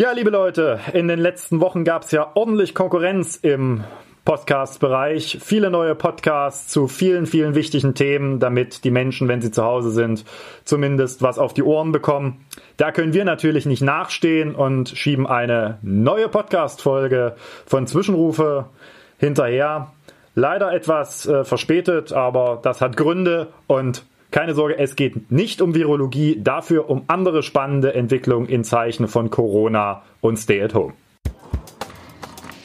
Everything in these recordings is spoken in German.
Ja, liebe Leute, in den letzten Wochen gab es ja ordentlich Konkurrenz im Podcast-Bereich. Viele neue Podcasts zu vielen, vielen wichtigen Themen, damit die Menschen, wenn sie zu Hause sind, zumindest was auf die Ohren bekommen. Da können wir natürlich nicht nachstehen und schieben eine neue Podcast-Folge von Zwischenrufe hinterher. Leider etwas äh, verspätet, aber das hat Gründe und keine Sorge, es geht nicht um Virologie, dafür um andere spannende Entwicklungen in Zeichen von Corona und Stay at Home.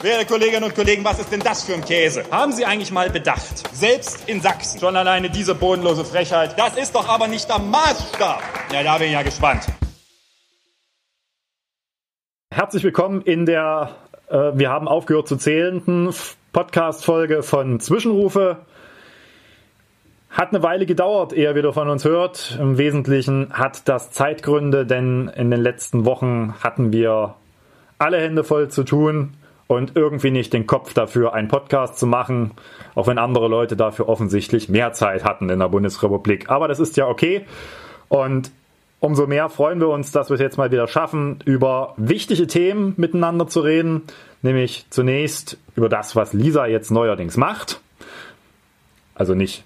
Werte Kolleginnen und Kollegen, was ist denn das für ein Käse? Haben Sie eigentlich mal bedacht? Selbst in Sachsen. Schon alleine diese bodenlose Frechheit. Das ist doch aber nicht der Maßstab. Ja, da bin ich ja gespannt. Herzlich willkommen in der äh, Wir haben aufgehört zu zählenden Podcast-Folge von Zwischenrufe. Hat eine Weile gedauert, ehe er wieder von uns hört. Im Wesentlichen hat das Zeitgründe, denn in den letzten Wochen hatten wir alle Hände voll zu tun und irgendwie nicht den Kopf dafür, einen Podcast zu machen, auch wenn andere Leute dafür offensichtlich mehr Zeit hatten in der Bundesrepublik. Aber das ist ja okay. Und umso mehr freuen wir uns, dass wir es jetzt mal wieder schaffen, über wichtige Themen miteinander zu reden. Nämlich zunächst über das, was Lisa jetzt neuerdings macht. Also nicht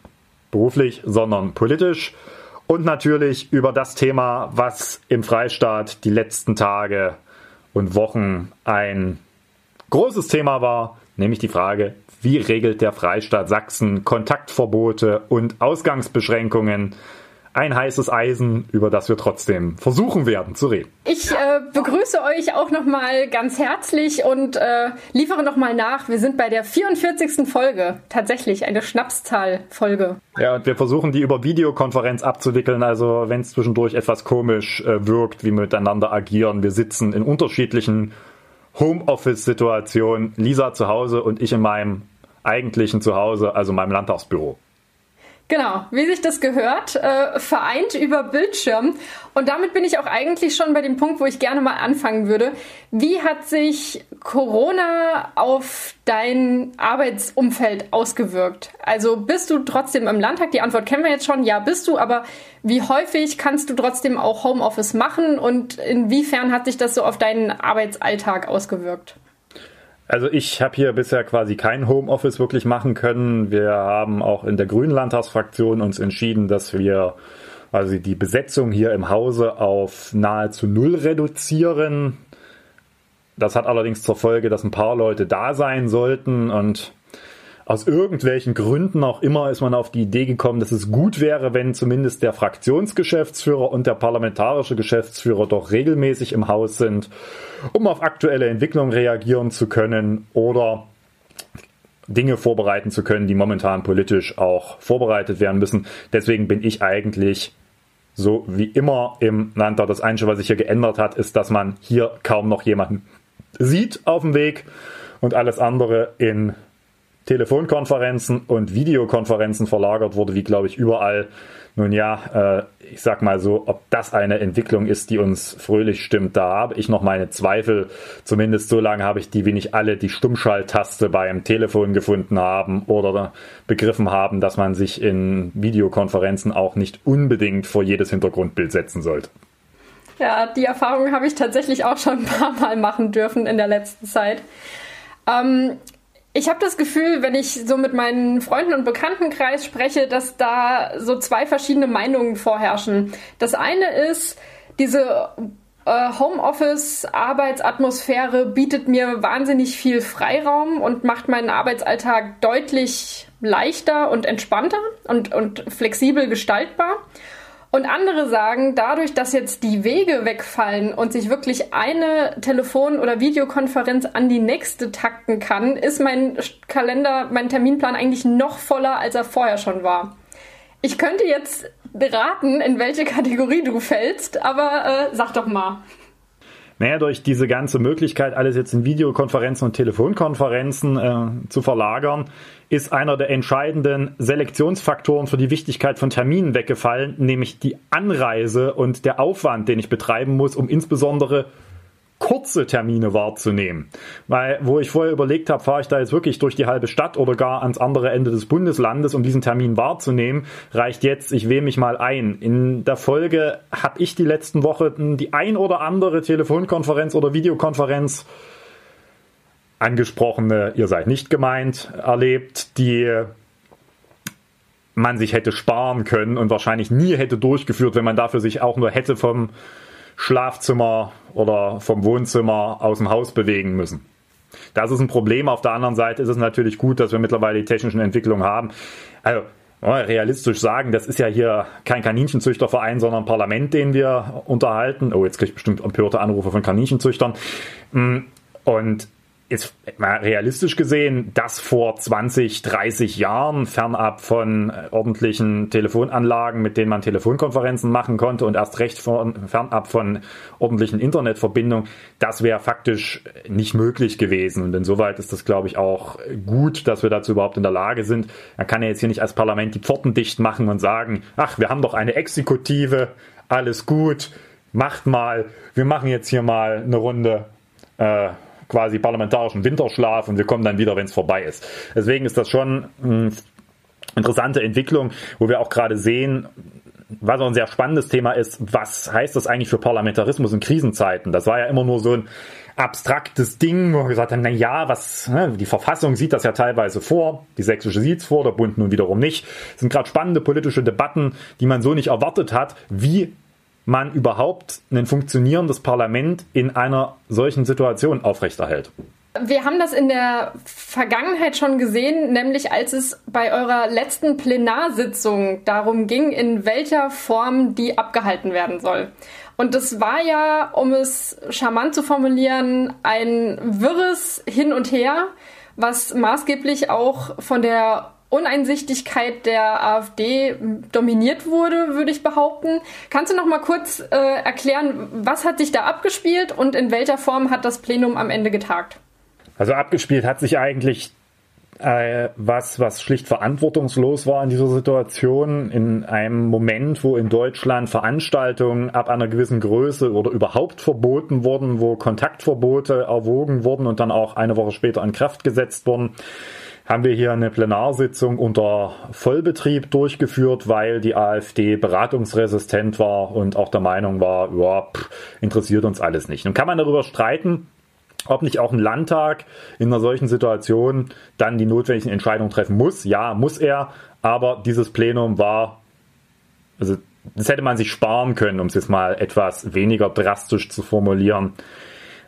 beruflich, sondern politisch. Und natürlich über das Thema, was im Freistaat die letzten Tage und Wochen ein großes Thema war, nämlich die Frage, wie regelt der Freistaat Sachsen Kontaktverbote und Ausgangsbeschränkungen ein heißes Eisen, über das wir trotzdem versuchen werden zu reden. Ich äh, begrüße euch auch nochmal ganz herzlich und äh, liefere nochmal nach. Wir sind bei der 44. Folge. Tatsächlich eine Schnapszahl-Folge. Ja, und wir versuchen die über Videokonferenz abzuwickeln. Also wenn es zwischendurch etwas komisch äh, wirkt, wie wir miteinander agieren. Wir sitzen in unterschiedlichen Homeoffice-Situationen. Lisa zu Hause und ich in meinem eigentlichen Zuhause, also meinem Landtagsbüro. Genau, wie sich das gehört, äh, vereint über Bildschirm. Und damit bin ich auch eigentlich schon bei dem Punkt, wo ich gerne mal anfangen würde. Wie hat sich Corona auf dein Arbeitsumfeld ausgewirkt? Also bist du trotzdem im Landtag? Die Antwort kennen wir jetzt schon. Ja, bist du. Aber wie häufig kannst du trotzdem auch Homeoffice machen? Und inwiefern hat sich das so auf deinen Arbeitsalltag ausgewirkt? Also ich habe hier bisher quasi kein Homeoffice wirklich machen können. Wir haben auch in der Grünen Landtagsfraktion uns entschieden, dass wir also die Besetzung hier im Hause auf nahezu null reduzieren. Das hat allerdings zur Folge, dass ein paar Leute da sein sollten und aus irgendwelchen Gründen auch immer ist man auf die Idee gekommen, dass es gut wäre, wenn zumindest der Fraktionsgeschäftsführer und der parlamentarische Geschäftsführer doch regelmäßig im Haus sind, um auf aktuelle Entwicklungen reagieren zu können oder Dinge vorbereiten zu können, die momentan politisch auch vorbereitet werden müssen. Deswegen bin ich eigentlich so wie immer im Landtag. Das Einzige, was sich hier geändert hat, ist, dass man hier kaum noch jemanden sieht auf dem Weg und alles andere in Telefonkonferenzen und Videokonferenzen verlagert wurde, wie glaube ich überall. Nun ja, äh, ich sag mal so, ob das eine Entwicklung ist, die uns fröhlich stimmt, da habe ich noch meine Zweifel. Zumindest so lange habe ich die, wie nicht alle die Stummschalttaste beim Telefon gefunden haben oder begriffen haben, dass man sich in Videokonferenzen auch nicht unbedingt vor jedes Hintergrundbild setzen sollte. Ja, die Erfahrung habe ich tatsächlich auch schon ein paar Mal machen dürfen in der letzten Zeit. Ähm, ich habe das Gefühl, wenn ich so mit meinen Freunden und Bekanntenkreis spreche, dass da so zwei verschiedene Meinungen vorherrschen. Das eine ist, diese äh, Homeoffice-Arbeitsatmosphäre bietet mir wahnsinnig viel Freiraum und macht meinen Arbeitsalltag deutlich leichter und entspannter und, und flexibel gestaltbar. Und andere sagen, dadurch, dass jetzt die Wege wegfallen und sich wirklich eine Telefon- oder Videokonferenz an die nächste takten kann, ist mein Kalender, mein Terminplan eigentlich noch voller, als er vorher schon war. Ich könnte jetzt beraten, in welche Kategorie du fällst, aber äh, sag doch mal. Naja, durch diese ganze Möglichkeit, alles jetzt in Videokonferenzen und Telefonkonferenzen äh, zu verlagern, ist einer der entscheidenden Selektionsfaktoren für die Wichtigkeit von Terminen weggefallen, nämlich die Anreise und der Aufwand, den ich betreiben muss, um insbesondere kurze Termine wahrzunehmen. Weil, wo ich vorher überlegt habe, fahre ich da jetzt wirklich durch die halbe Stadt oder gar ans andere Ende des Bundeslandes, um diesen Termin wahrzunehmen, reicht jetzt, ich wähle mich mal ein. In der Folge habe ich die letzten Wochen die ein oder andere Telefonkonferenz oder Videokonferenz angesprochene, ihr seid nicht gemeint, erlebt, die man sich hätte sparen können und wahrscheinlich nie hätte durchgeführt, wenn man dafür sich auch nur hätte vom Schlafzimmer oder vom Wohnzimmer aus dem Haus bewegen müssen. Das ist ein Problem. Auf der anderen Seite ist es natürlich gut, dass wir mittlerweile die technischen Entwicklungen haben. Also realistisch sagen, das ist ja hier kein Kaninchenzüchterverein, sondern ein Parlament, den wir unterhalten. Oh, jetzt kriege ich bestimmt empörte Anrufe von Kaninchenzüchtern. Mm, und ist mal realistisch gesehen, das vor 20, 30 Jahren fernab von äh, ordentlichen Telefonanlagen, mit denen man Telefonkonferenzen machen konnte und erst recht von, fernab von ordentlichen Internetverbindungen, das wäre faktisch nicht möglich gewesen. Und insoweit ist das, glaube ich, auch gut, dass wir dazu überhaupt in der Lage sind. Man kann ja jetzt hier nicht als Parlament die Pforten dicht machen und sagen, ach, wir haben doch eine Exekutive, alles gut, macht mal, wir machen jetzt hier mal eine Runde. Äh, quasi parlamentarischen Winterschlaf und wir kommen dann wieder, wenn es vorbei ist. Deswegen ist das schon eine interessante Entwicklung, wo wir auch gerade sehen, was auch ein sehr spannendes Thema ist, was heißt das eigentlich für Parlamentarismus in Krisenzeiten? Das war ja immer nur so ein abstraktes Ding, wo wir gesagt haben, na ja, was, ne, die Verfassung sieht das ja teilweise vor, die sächsische sieht es vor, der Bund nun wiederum nicht. Es sind gerade spannende politische Debatten, die man so nicht erwartet hat, wie man überhaupt ein funktionierendes Parlament in einer solchen Situation aufrechterhält. Wir haben das in der Vergangenheit schon gesehen, nämlich als es bei eurer letzten Plenarsitzung darum ging, in welcher Form die abgehalten werden soll. Und das war ja, um es charmant zu formulieren, ein wirres Hin und Her, was maßgeblich auch von der Uneinsichtigkeit der AfD dominiert wurde, würde ich behaupten. Kannst du noch mal kurz äh, erklären, was hat sich da abgespielt und in welcher Form hat das Plenum am Ende getagt? Also abgespielt hat sich eigentlich äh, was, was schlicht verantwortungslos war in dieser Situation, in einem Moment, wo in Deutschland Veranstaltungen ab einer gewissen Größe oder überhaupt verboten wurden, wo Kontaktverbote erwogen wurden und dann auch eine Woche später in Kraft gesetzt wurden haben wir hier eine Plenarsitzung unter Vollbetrieb durchgeführt, weil die AfD beratungsresistent war und auch der Meinung war, ja, pff, interessiert uns alles nicht. Nun kann man darüber streiten, ob nicht auch ein Landtag in einer solchen Situation dann die notwendigen Entscheidungen treffen muss. Ja, muss er, aber dieses Plenum war, also das hätte man sich sparen können, um es jetzt mal etwas weniger drastisch zu formulieren,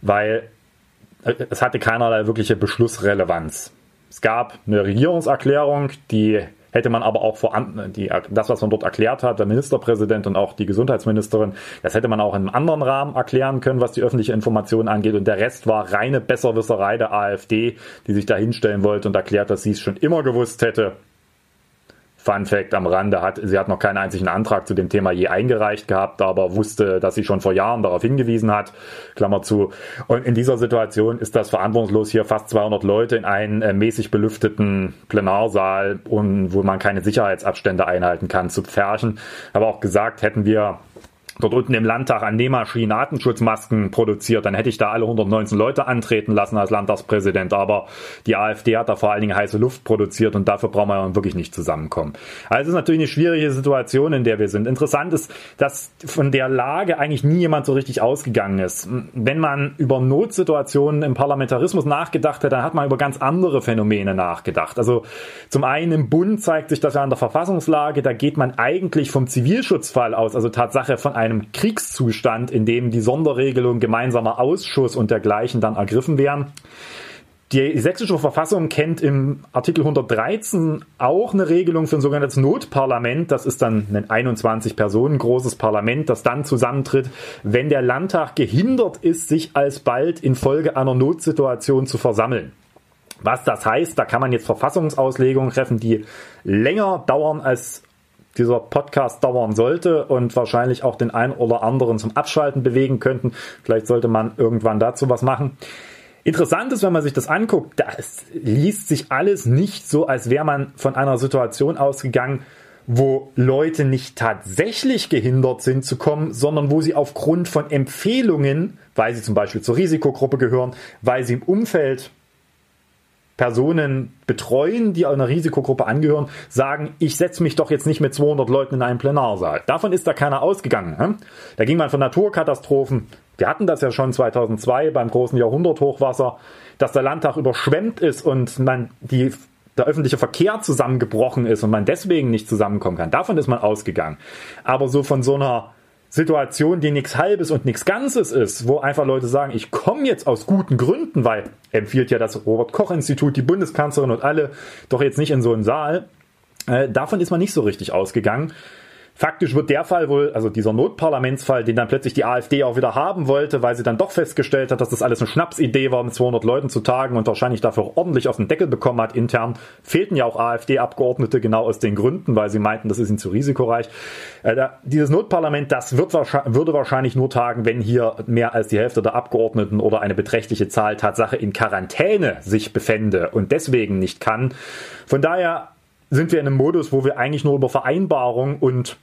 weil es hatte keinerlei wirkliche Beschlussrelevanz. Es gab eine Regierungserklärung, die hätte man aber auch vor die, das, was man dort erklärt hat, der Ministerpräsident und auch die Gesundheitsministerin, das hätte man auch in einem anderen Rahmen erklären können, was die öffentliche Information angeht. Und der Rest war reine Besserwisserei der AfD, die sich da hinstellen wollte und erklärt, dass sie es schon immer gewusst hätte Fun Fact am Rande hat, sie hat noch keinen einzigen Antrag zu dem Thema je eingereicht gehabt, aber wusste, dass sie schon vor Jahren darauf hingewiesen hat. Klammer zu. Und in dieser Situation ist das verantwortungslos, hier fast 200 Leute in einen äh, mäßig belüfteten Plenarsaal und wo man keine Sicherheitsabstände einhalten kann, zu pferchen. Aber auch gesagt, hätten wir dort unten im Landtag an Nähmaschinen Artenschutzmasken produziert, dann hätte ich da alle 119 Leute antreten lassen als Landtagspräsident. Aber die AfD hat da vor allen Dingen heiße Luft produziert und dafür brauchen wir wirklich nicht zusammenkommen. Also es ist natürlich eine schwierige Situation, in der wir sind. Interessant ist, dass von der Lage eigentlich nie jemand so richtig ausgegangen ist. Wenn man über Notsituationen im Parlamentarismus nachgedacht hat, dann hat man über ganz andere Phänomene nachgedacht. Also zum einen im Bund zeigt sich das ja an der Verfassungslage, da geht man eigentlich vom Zivilschutzfall aus, also Tatsache von einem Kriegszustand, in dem die Sonderregelung gemeinsamer Ausschuss und dergleichen dann ergriffen wären. Die sächsische Verfassung kennt im Artikel 113 auch eine Regelung für ein sogenanntes Notparlament. Das ist dann ein 21 Personen großes Parlament, das dann zusammentritt, wenn der Landtag gehindert ist, sich alsbald infolge einer Notsituation zu versammeln. Was das heißt, da kann man jetzt Verfassungsauslegungen treffen, die länger dauern als dieser Podcast dauern sollte und wahrscheinlich auch den einen oder anderen zum Abschalten bewegen könnten. Vielleicht sollte man irgendwann dazu was machen. Interessant ist, wenn man sich das anguckt, das liest sich alles nicht so, als wäre man von einer Situation ausgegangen, wo Leute nicht tatsächlich gehindert sind zu kommen, sondern wo sie aufgrund von Empfehlungen weil sie zum Beispiel zur Risikogruppe gehören, weil sie im Umfeld Personen betreuen, die einer Risikogruppe angehören, sagen, ich setze mich doch jetzt nicht mit 200 Leuten in einen Plenarsaal. Davon ist da keiner ausgegangen. Hm? Da ging man von Naturkatastrophen. Wir hatten das ja schon 2002 beim großen Jahrhunderthochwasser, dass der Landtag überschwemmt ist und man die der öffentliche Verkehr zusammengebrochen ist und man deswegen nicht zusammenkommen kann. Davon ist man ausgegangen. Aber so von so einer Situation, die nichts Halbes und nichts Ganzes ist, wo einfach Leute sagen, ich komme jetzt aus guten Gründen, weil empfiehlt ja das Robert Koch Institut, die Bundeskanzlerin und alle doch jetzt nicht in so einen Saal. Äh, davon ist man nicht so richtig ausgegangen. Faktisch wird der Fall wohl, also dieser Notparlamentsfall, den dann plötzlich die AfD auch wieder haben wollte, weil sie dann doch festgestellt hat, dass das alles eine Schnapsidee war, mit 200 Leuten zu tagen und wahrscheinlich dafür ordentlich auf den Deckel bekommen hat intern, fehlten ja auch AfD-Abgeordnete genau aus den Gründen, weil sie meinten, das ist ihnen zu risikoreich. Äh, da, dieses Notparlament, das wird, würde wahrscheinlich nur tagen, wenn hier mehr als die Hälfte der Abgeordneten oder eine beträchtliche Zahl Tatsache in Quarantäne sich befände und deswegen nicht kann. Von daher sind wir in einem Modus, wo wir eigentlich nur über Vereinbarung und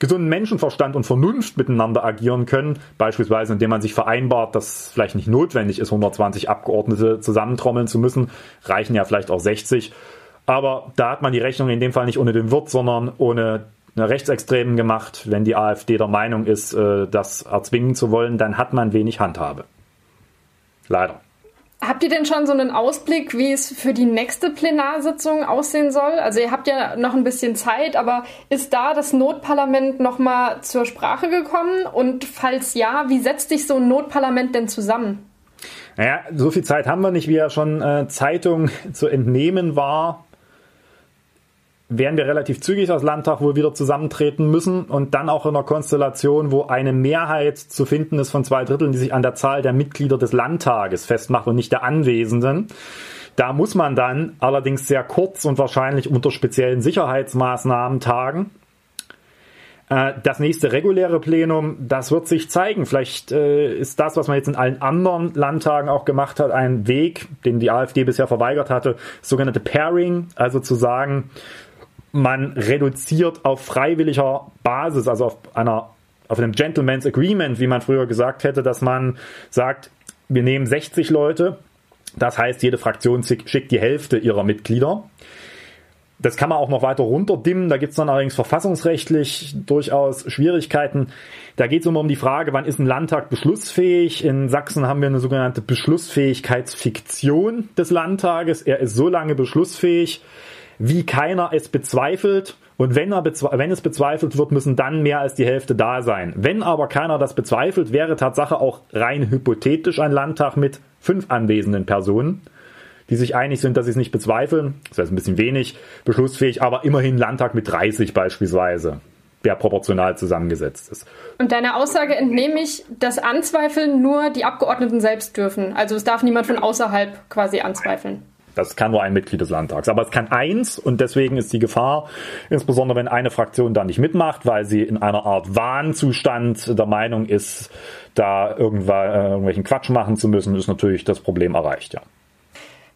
gesunden Menschenverstand und Vernunft miteinander agieren können, beispielsweise indem man sich vereinbart, dass vielleicht nicht notwendig ist, 120 Abgeordnete zusammentrommeln zu müssen, reichen ja vielleicht auch 60, aber da hat man die Rechnung in dem Fall nicht ohne den Wirt, sondern ohne Rechtsextremen gemacht. Wenn die AfD der Meinung ist, äh, das erzwingen zu wollen, dann hat man wenig Handhabe. Leider. Habt ihr denn schon so einen Ausblick, wie es für die nächste Plenarsitzung aussehen soll? Also ihr habt ja noch ein bisschen Zeit, aber ist da das Notparlament noch mal zur Sprache gekommen? Und falls ja, wie setzt sich so ein Notparlament denn zusammen? Naja, so viel Zeit haben wir nicht, wie ja schon äh, Zeitung zu entnehmen war werden wir relativ zügig als Landtag wohl wieder zusammentreten müssen und dann auch in einer Konstellation, wo eine Mehrheit zu finden ist von zwei Dritteln, die sich an der Zahl der Mitglieder des Landtages festmacht und nicht der Anwesenden. Da muss man dann allerdings sehr kurz und wahrscheinlich unter speziellen Sicherheitsmaßnahmen tagen. Äh, das nächste reguläre Plenum, das wird sich zeigen. Vielleicht äh, ist das, was man jetzt in allen anderen Landtagen auch gemacht hat, ein Weg, den die AfD bisher verweigert hatte, sogenannte Pairing, also zu sagen, man reduziert auf freiwilliger Basis, also auf einer auf einem Gentleman's Agreement, wie man früher gesagt hätte, dass man sagt, wir nehmen 60 Leute, das heißt, jede Fraktion schickt die Hälfte ihrer Mitglieder. Das kann man auch noch weiter runterdimmen. Da gibt es dann allerdings verfassungsrechtlich durchaus Schwierigkeiten. Da geht es immer um die Frage, wann ist ein Landtag beschlussfähig. In Sachsen haben wir eine sogenannte Beschlussfähigkeitsfiktion des Landtages. Er ist so lange beschlussfähig, wie keiner es bezweifelt. Und wenn, er wenn es bezweifelt wird, müssen dann mehr als die Hälfte da sein. Wenn aber keiner das bezweifelt, wäre Tatsache auch rein hypothetisch ein Landtag mit fünf anwesenden Personen, die sich einig sind, dass sie es nicht bezweifeln. Das heißt ein bisschen wenig, beschlussfähig, aber immerhin Landtag mit 30 beispielsweise der proportional zusammengesetzt ist. Und deiner Aussage entnehme ich, dass anzweifeln nur die Abgeordneten selbst dürfen. Also es darf niemand von außerhalb quasi anzweifeln. Das kann nur ein Mitglied des Landtags. Aber es kann eins und deswegen ist die Gefahr, insbesondere wenn eine Fraktion da nicht mitmacht, weil sie in einer Art Wahnzustand der Meinung ist, da äh, irgendwelchen Quatsch machen zu müssen, ist natürlich das Problem erreicht, ja.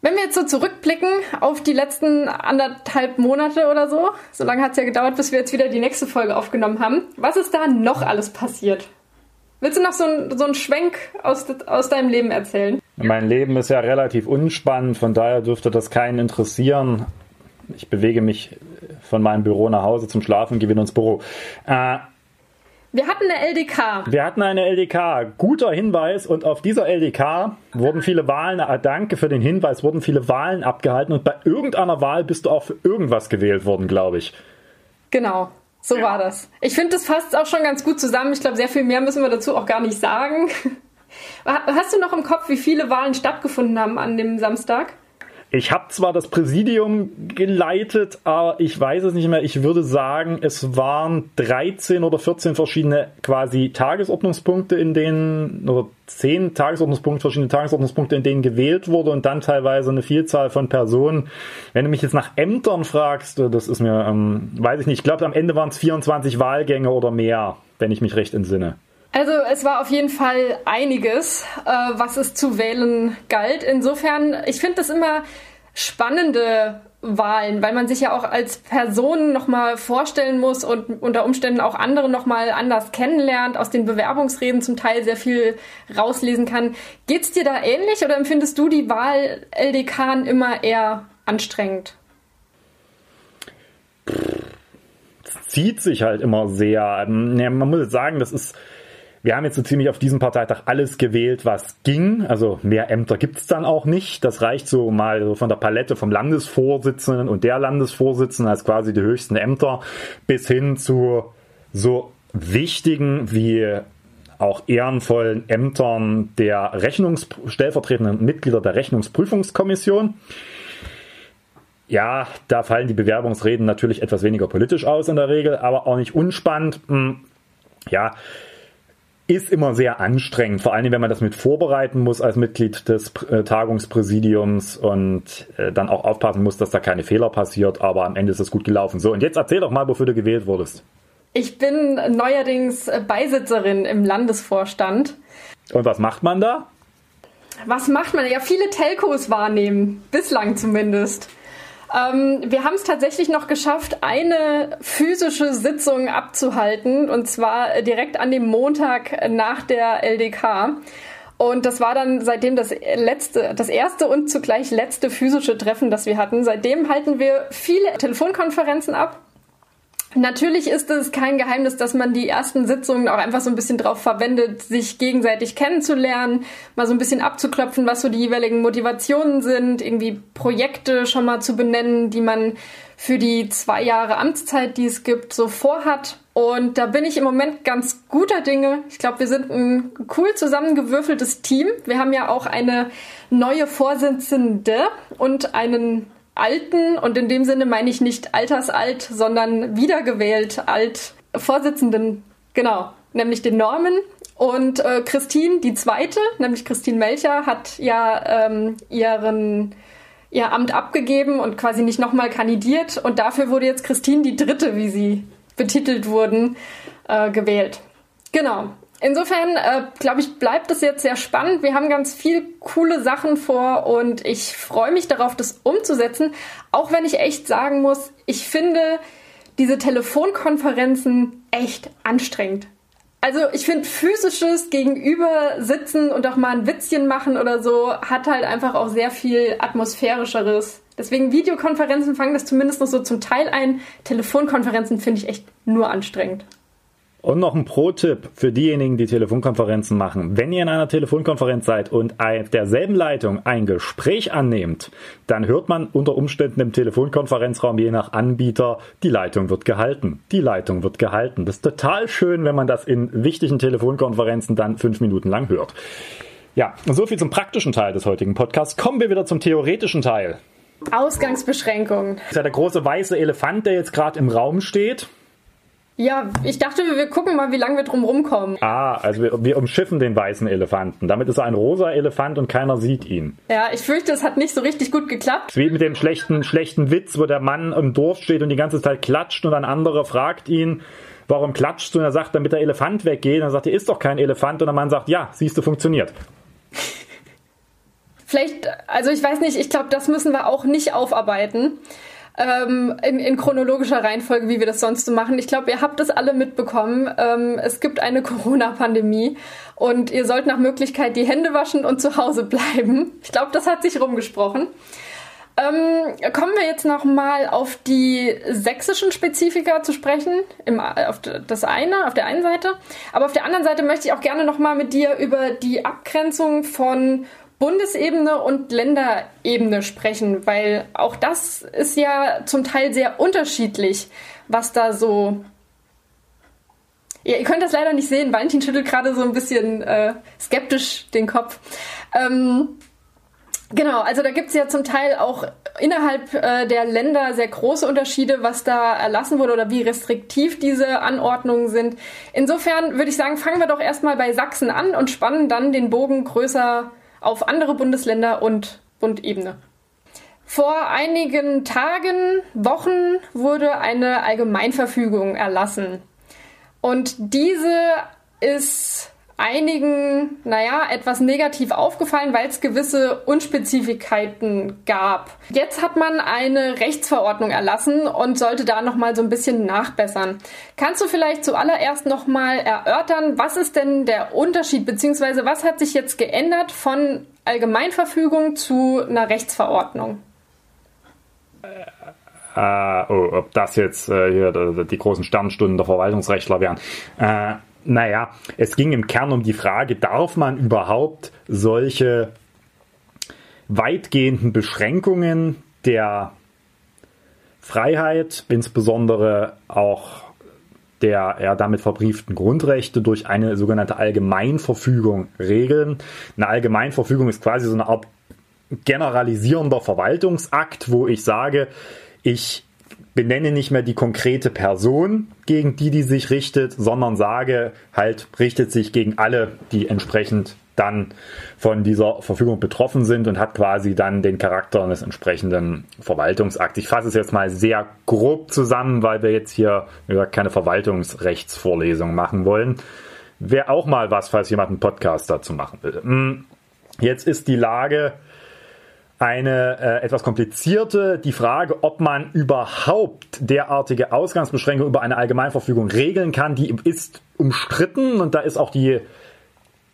Wenn wir jetzt so zurückblicken auf die letzten anderthalb Monate oder so, so lange hat es ja gedauert, bis wir jetzt wieder die nächste Folge aufgenommen haben, was ist da noch alles passiert? Willst du noch so, ein, so einen Schwenk aus, aus deinem Leben erzählen? Mein Leben ist ja relativ unspannend, von daher dürfte das keinen interessieren. Ich bewege mich von meinem Büro nach Hause zum Schlafen gehe wieder ins Büro. Äh, wir hatten eine LDK. Wir hatten eine LDK. Guter Hinweis. Und auf dieser LDK wurden viele Wahlen, äh, danke für den Hinweis, wurden viele Wahlen abgehalten. Und bei irgendeiner Wahl bist du auch für irgendwas gewählt worden, glaube ich. Genau. So ja. war das. Ich finde, das fasst auch schon ganz gut zusammen. Ich glaube, sehr viel mehr müssen wir dazu auch gar nicht sagen. Hast du noch im Kopf, wie viele Wahlen stattgefunden haben an dem Samstag? Ich habe zwar das Präsidium geleitet, aber ich weiß es nicht mehr. Ich würde sagen, es waren 13 oder 14 verschiedene quasi Tagesordnungspunkte, in denen, oder 10 Tagesordnungspunkte, verschiedene Tagesordnungspunkte, in denen gewählt wurde und dann teilweise eine Vielzahl von Personen. Wenn du mich jetzt nach Ämtern fragst, das ist mir, ähm, weiß ich nicht, ich glaube am Ende waren es 24 Wahlgänge oder mehr, wenn ich mich recht entsinne. Also es war auf jeden Fall einiges, äh, was es zu wählen galt. Insofern, ich finde das immer spannende Wahlen, weil man sich ja auch als Person nochmal vorstellen muss und unter Umständen auch andere nochmal anders kennenlernt, aus den Bewerbungsreden zum Teil sehr viel rauslesen kann. Geht's dir da ähnlich oder empfindest du die Wahl LDK immer eher anstrengend? Es zieht sich halt immer sehr. Man muss jetzt sagen, das ist wir haben jetzt so ziemlich auf diesem Parteitag alles gewählt, was ging. Also mehr Ämter gibt's dann auch nicht. Das reicht so mal so von der Palette vom Landesvorsitzenden und der Landesvorsitzenden als quasi die höchsten Ämter bis hin zu so wichtigen wie auch ehrenvollen Ämtern der Rechnungs stellvertretenden Mitglieder der Rechnungsprüfungskommission. Ja, da fallen die Bewerbungsreden natürlich etwas weniger politisch aus in der Regel, aber auch nicht unspannend. Hm, ja, ist immer sehr anstrengend, vor allem wenn man das mit vorbereiten muss als Mitglied des äh, Tagungspräsidiums und äh, dann auch aufpassen muss, dass da keine Fehler passiert, aber am Ende ist es gut gelaufen. So, und jetzt erzähl doch mal, wofür du gewählt wurdest. Ich bin neuerdings Beisitzerin im Landesvorstand. Und was macht man da? Was macht man? Ja, viele Telcos wahrnehmen, bislang zumindest. Ähm, wir haben es tatsächlich noch geschafft, eine physische Sitzung abzuhalten und zwar direkt an dem Montag nach der LDK. Und das war dann seitdem das letzte, das erste und zugleich letzte physische Treffen, das wir hatten. Seitdem halten wir viele Telefonkonferenzen ab Natürlich ist es kein Geheimnis, dass man die ersten Sitzungen auch einfach so ein bisschen drauf verwendet, sich gegenseitig kennenzulernen, mal so ein bisschen abzuklopfen, was so die jeweiligen Motivationen sind, irgendwie Projekte schon mal zu benennen, die man für die zwei Jahre Amtszeit, die es gibt, so vorhat. Und da bin ich im Moment ganz guter Dinge. Ich glaube, wir sind ein cool zusammengewürfeltes Team. Wir haben ja auch eine neue Vorsitzende und einen alten, und in dem Sinne meine ich nicht altersalt, sondern wiedergewählt alt Vorsitzenden, genau, nämlich den Norman. Und äh, Christine, die zweite, nämlich Christine Melcher, hat ja ähm, ihren ihr Amt abgegeben und quasi nicht nochmal kandidiert. Und dafür wurde jetzt Christine die dritte, wie sie betitelt wurden, äh, gewählt. Genau. Insofern, äh, glaube ich, bleibt es jetzt sehr spannend. Wir haben ganz viel coole Sachen vor und ich freue mich darauf, das umzusetzen. Auch wenn ich echt sagen muss, ich finde diese Telefonkonferenzen echt anstrengend. Also ich finde physisches Gegenüber sitzen und auch mal ein Witzchen machen oder so hat halt einfach auch sehr viel atmosphärischeres. Deswegen Videokonferenzen fangen das zumindest noch so zum Teil ein. Telefonkonferenzen finde ich echt nur anstrengend. Und noch ein Pro-Tipp für diejenigen, die Telefonkonferenzen machen. Wenn ihr in einer Telefonkonferenz seid und auf derselben Leitung ein Gespräch annehmt, dann hört man unter Umständen im Telefonkonferenzraum je nach Anbieter, die Leitung wird gehalten. Die Leitung wird gehalten. Das ist total schön, wenn man das in wichtigen Telefonkonferenzen dann fünf Minuten lang hört. Ja, so viel zum praktischen Teil des heutigen Podcasts. Kommen wir wieder zum theoretischen Teil. Ausgangsbeschränkungen. Das ist ja der große weiße Elefant, der jetzt gerade im Raum steht. Ja, ich dachte, wir gucken mal, wie lange wir drum rumkommen. Ah, also wir, wir, umschiffen den weißen Elefanten. Damit ist er ein rosa Elefant und keiner sieht ihn. Ja, ich fürchte, es hat nicht so richtig gut geklappt. Wie mit dem schlechten, schlechten Witz, wo der Mann im Dorf steht und die ganze Zeit klatscht und ein anderer fragt ihn, warum klatscht du? Und er sagt, damit der Elefant weggeht. Und er sagt, er ist doch kein Elefant. Und der Mann sagt, ja, siehst du, funktioniert. Vielleicht, also ich weiß nicht, ich glaube, das müssen wir auch nicht aufarbeiten ähm, in, in, chronologischer Reihenfolge, wie wir das sonst so machen. Ich glaube, ihr habt es alle mitbekommen. Ähm, es gibt eine Corona-Pandemie und ihr sollt nach Möglichkeit die Hände waschen und zu Hause bleiben. Ich glaube, das hat sich rumgesprochen. Ähm, kommen wir jetzt noch mal auf die sächsischen Spezifika zu sprechen, im, auf das eine, auf der einen Seite. Aber auf der anderen Seite möchte ich auch gerne noch mal mit dir über die Abgrenzung von Bundesebene und Länderebene sprechen, weil auch das ist ja zum Teil sehr unterschiedlich, was da so. Ja, ihr könnt das leider nicht sehen. Valentin schüttelt gerade so ein bisschen äh, skeptisch den Kopf. Ähm, genau, also da gibt es ja zum Teil auch innerhalb äh, der Länder sehr große Unterschiede, was da erlassen wurde oder wie restriktiv diese Anordnungen sind. Insofern würde ich sagen, fangen wir doch erstmal bei Sachsen an und spannen dann den Bogen größer auf andere Bundesländer und Bundebene. Vor einigen Tagen, Wochen wurde eine Allgemeinverfügung erlassen. Und diese ist einigen, naja, etwas negativ aufgefallen, weil es gewisse Unspezifikkeiten gab. Jetzt hat man eine Rechtsverordnung erlassen und sollte da nochmal so ein bisschen nachbessern. Kannst du vielleicht zuallererst nochmal erörtern, was ist denn der Unterschied, beziehungsweise was hat sich jetzt geändert von Allgemeinverfügung zu einer Rechtsverordnung? Äh, oh, ob das jetzt äh, hier die, großen Sternstunden der Verwaltungsrechtler wären. Äh, naja, es ging im Kern um die Frage, darf man überhaupt solche weitgehenden Beschränkungen der Freiheit, insbesondere auch der ja, damit verbrieften Grundrechte durch eine sogenannte Allgemeinverfügung regeln. Eine Allgemeinverfügung ist quasi so eine Art generalisierender Verwaltungsakt, wo ich sage, ich benenne nicht mehr die konkrete Person, gegen die die sich richtet, sondern sage halt, richtet sich gegen alle, die entsprechend dann von dieser Verfügung betroffen sind und hat quasi dann den Charakter eines entsprechenden Verwaltungsakts. Ich fasse es jetzt mal sehr grob zusammen, weil wir jetzt hier gesagt, keine Verwaltungsrechtsvorlesung machen wollen. Wäre auch mal was, falls jemand einen Podcast dazu machen will. Hm, jetzt ist die Lage, eine äh, etwas komplizierte, die Frage, ob man überhaupt derartige Ausgangsbeschränkungen über eine Allgemeinverfügung regeln kann, die ist umstritten und da ist auch die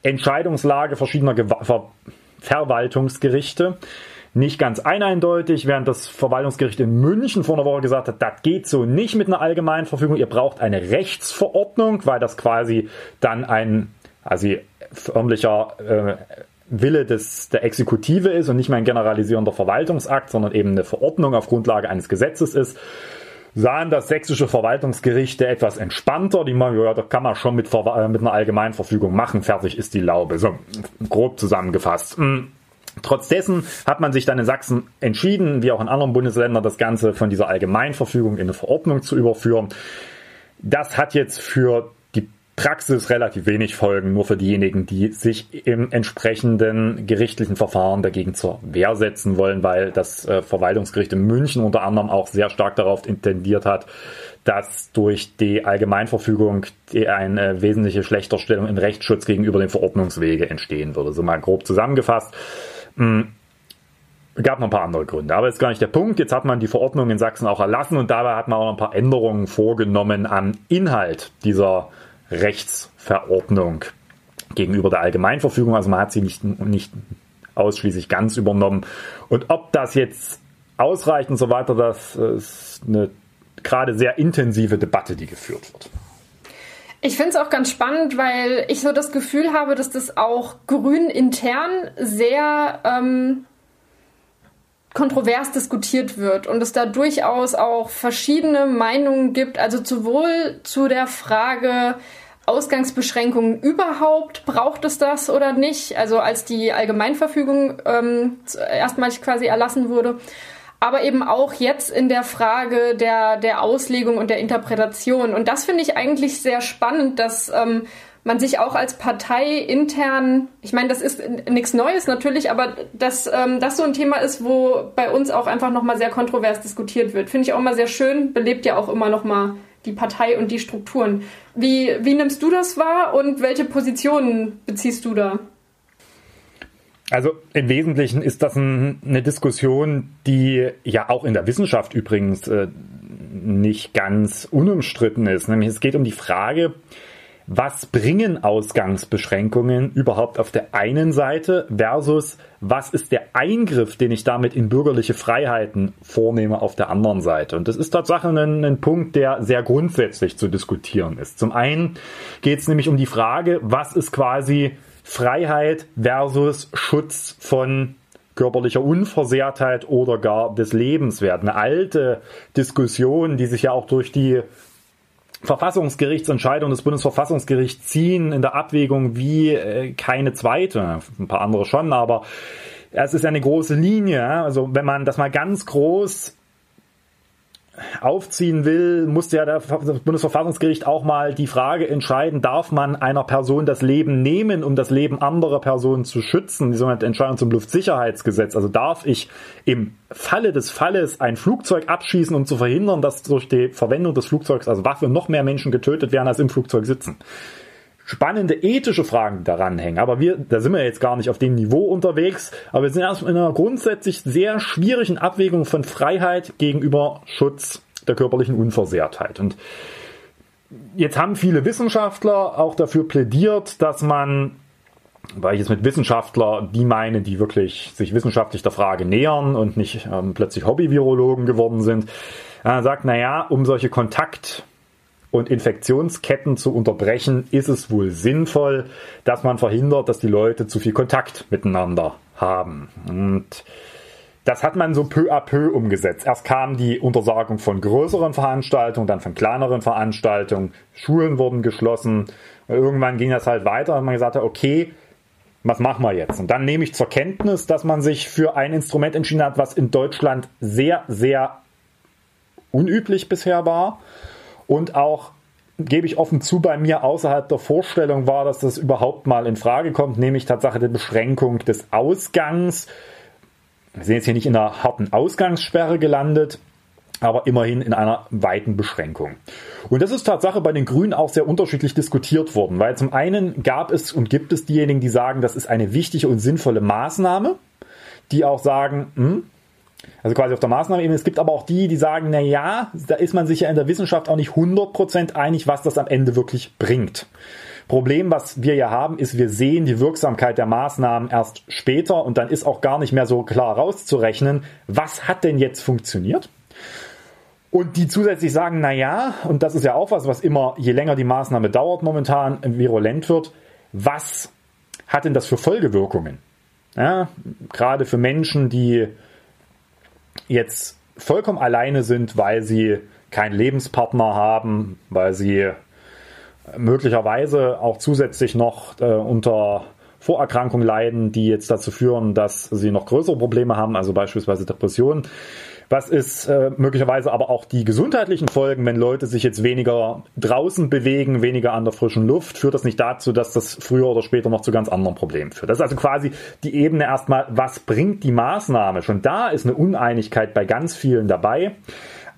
Entscheidungslage verschiedener Gew Ver Verwaltungsgerichte nicht ganz eindeutig, während das Verwaltungsgericht in München vor einer Woche gesagt hat, das geht so nicht mit einer Allgemeinverfügung, ihr braucht eine Rechtsverordnung, weil das quasi dann ein also förmlicher äh, Wille des, der Exekutive ist und nicht mehr ein generalisierender Verwaltungsakt, sondern eben eine Verordnung auf Grundlage eines Gesetzes ist, sahen das sächsische Verwaltungsgerichte etwas entspannter. Die meinen, ja, das kann man schon mit, äh, mit einer Allgemeinverfügung machen. Fertig ist die Laube. So, grob zusammengefasst. Mhm. Trotz dessen hat man sich dann in Sachsen entschieden, wie auch in anderen Bundesländern, das Ganze von dieser Allgemeinverfügung in eine Verordnung zu überführen. Das hat jetzt für Praxis relativ wenig Folgen, nur für diejenigen, die sich im entsprechenden gerichtlichen Verfahren dagegen zur Wehr setzen wollen, weil das äh, Verwaltungsgericht in München unter anderem auch sehr stark darauf intendiert hat, dass durch die Allgemeinverfügung eine wesentliche Schlechterstellung im Rechtsschutz gegenüber den Verordnungswege entstehen würde. So mal grob zusammengefasst. Hm gab noch ein paar andere Gründe, aber ist gar nicht der Punkt. Jetzt hat man die Verordnung in Sachsen auch erlassen und dabei hat man auch ein paar Änderungen vorgenommen am Inhalt dieser Rechtsverordnung gegenüber der Allgemeinverfügung. Also man hat sie nicht, nicht ausschließlich ganz übernommen. Und ob das jetzt ausreicht und so weiter, das ist eine gerade sehr intensive Debatte, die geführt wird. Ich finde es auch ganz spannend, weil ich so das Gefühl habe, dass das auch grün intern sehr ähm, kontrovers diskutiert wird und es da durchaus auch verschiedene Meinungen gibt, also sowohl zu der Frage Ausgangsbeschränkungen überhaupt, braucht es das oder nicht, also als die Allgemeinverfügung ähm, erstmalig quasi erlassen wurde, aber eben auch jetzt in der Frage der, der Auslegung und der Interpretation. Und das finde ich eigentlich sehr spannend, dass ähm, man sich auch als Partei intern, ich meine, das ist nichts Neues natürlich, aber dass ähm, das so ein Thema ist, wo bei uns auch einfach nochmal sehr kontrovers diskutiert wird. Finde ich auch mal sehr schön, belebt ja auch immer nochmal die Partei und die Strukturen. Wie, wie nimmst du das wahr und welche Positionen beziehst du da? Also im Wesentlichen ist das ein, eine Diskussion, die ja auch in der Wissenschaft übrigens äh, nicht ganz unumstritten ist. Nämlich es geht um die Frage, was bringen Ausgangsbeschränkungen überhaupt auf der einen Seite versus was ist der Eingriff, den ich damit in bürgerliche Freiheiten vornehme auf der anderen Seite. Und das ist tatsächlich ein, ein Punkt, der sehr grundsätzlich zu diskutieren ist. Zum einen geht es nämlich um die Frage, was ist quasi Freiheit versus Schutz von körperlicher Unversehrtheit oder gar des Lebenswert. Eine alte Diskussion, die sich ja auch durch die Verfassungsgerichtsentscheidung des Bundesverfassungsgerichts ziehen in der Abwägung wie äh, keine zweite. Ein paar andere schon, aber es ist eine große Linie. Also wenn man das mal ganz groß aufziehen will, musste ja das Bundesverfassungsgericht auch mal die Frage entscheiden, darf man einer Person das Leben nehmen, um das Leben anderer Personen zu schützen, die sogenannte Entscheidung zum Luftsicherheitsgesetz. Also darf ich im Falle des Falles ein Flugzeug abschießen, um zu verhindern, dass durch die Verwendung des Flugzeugs als Waffe noch mehr Menschen getötet werden, als im Flugzeug sitzen. Spannende ethische Fragen daran hängen. Aber wir, da sind wir jetzt gar nicht auf dem Niveau unterwegs, aber wir sind erst in einer grundsätzlich sehr schwierigen Abwägung von Freiheit gegenüber Schutz der körperlichen Unversehrtheit. Und jetzt haben viele Wissenschaftler auch dafür plädiert, dass man weil ich jetzt mit Wissenschaftler die meine, die wirklich sich wissenschaftlich der Frage nähern und nicht ähm, plötzlich Hobby-Virologen geworden sind, äh, sagt, naja, um solche Kontakt- und Infektionsketten zu unterbrechen, ist es wohl sinnvoll, dass man verhindert, dass die Leute zu viel Kontakt miteinander haben. Und das hat man so peu à peu umgesetzt. Erst kam die Untersagung von größeren Veranstaltungen, dann von kleineren Veranstaltungen, Schulen wurden geschlossen. Irgendwann ging das halt weiter und man gesagt hat, okay, was machen wir jetzt? Und dann nehme ich zur Kenntnis, dass man sich für ein Instrument entschieden hat, was in Deutschland sehr, sehr unüblich bisher war und auch gebe ich offen zu, bei mir außerhalb der Vorstellung war, dass das überhaupt mal in Frage kommt, nämlich Tatsache der Beschränkung des Ausgangs. Wir sind jetzt hier nicht in einer harten Ausgangssperre gelandet, aber immerhin in einer weiten Beschränkung. Und das ist Tatsache bei den Grünen auch sehr unterschiedlich diskutiert worden, weil zum einen gab es und gibt es diejenigen, die sagen, das ist eine wichtige und sinnvolle Maßnahme, die auch sagen, hm, also quasi auf der Maßnahmeebene. Es gibt aber auch die, die sagen, na ja, da ist man sich ja in der Wissenschaft auch nicht 100% einig, was das am Ende wirklich bringt. Problem, was wir ja haben, ist, wir sehen die Wirksamkeit der Maßnahmen erst später und dann ist auch gar nicht mehr so klar rauszurechnen, was hat denn jetzt funktioniert? Und die zusätzlich sagen, na ja, und das ist ja auch was, was immer, je länger die Maßnahme dauert, momentan virulent wird, was hat denn das für Folgewirkungen? Ja, gerade für Menschen, die jetzt vollkommen alleine sind, weil sie keinen Lebenspartner haben, weil sie möglicherweise auch zusätzlich noch äh, unter Vorerkrankungen leiden, die jetzt dazu führen, dass sie noch größere Probleme haben, also beispielsweise Depressionen. Was ist äh, möglicherweise aber auch die gesundheitlichen Folgen, wenn Leute sich jetzt weniger draußen bewegen, weniger an der frischen Luft? Führt das nicht dazu, dass das früher oder später noch zu ganz anderen Problemen führt? Das ist also quasi die Ebene erstmal, was bringt die Maßnahme? Schon da ist eine Uneinigkeit bei ganz vielen dabei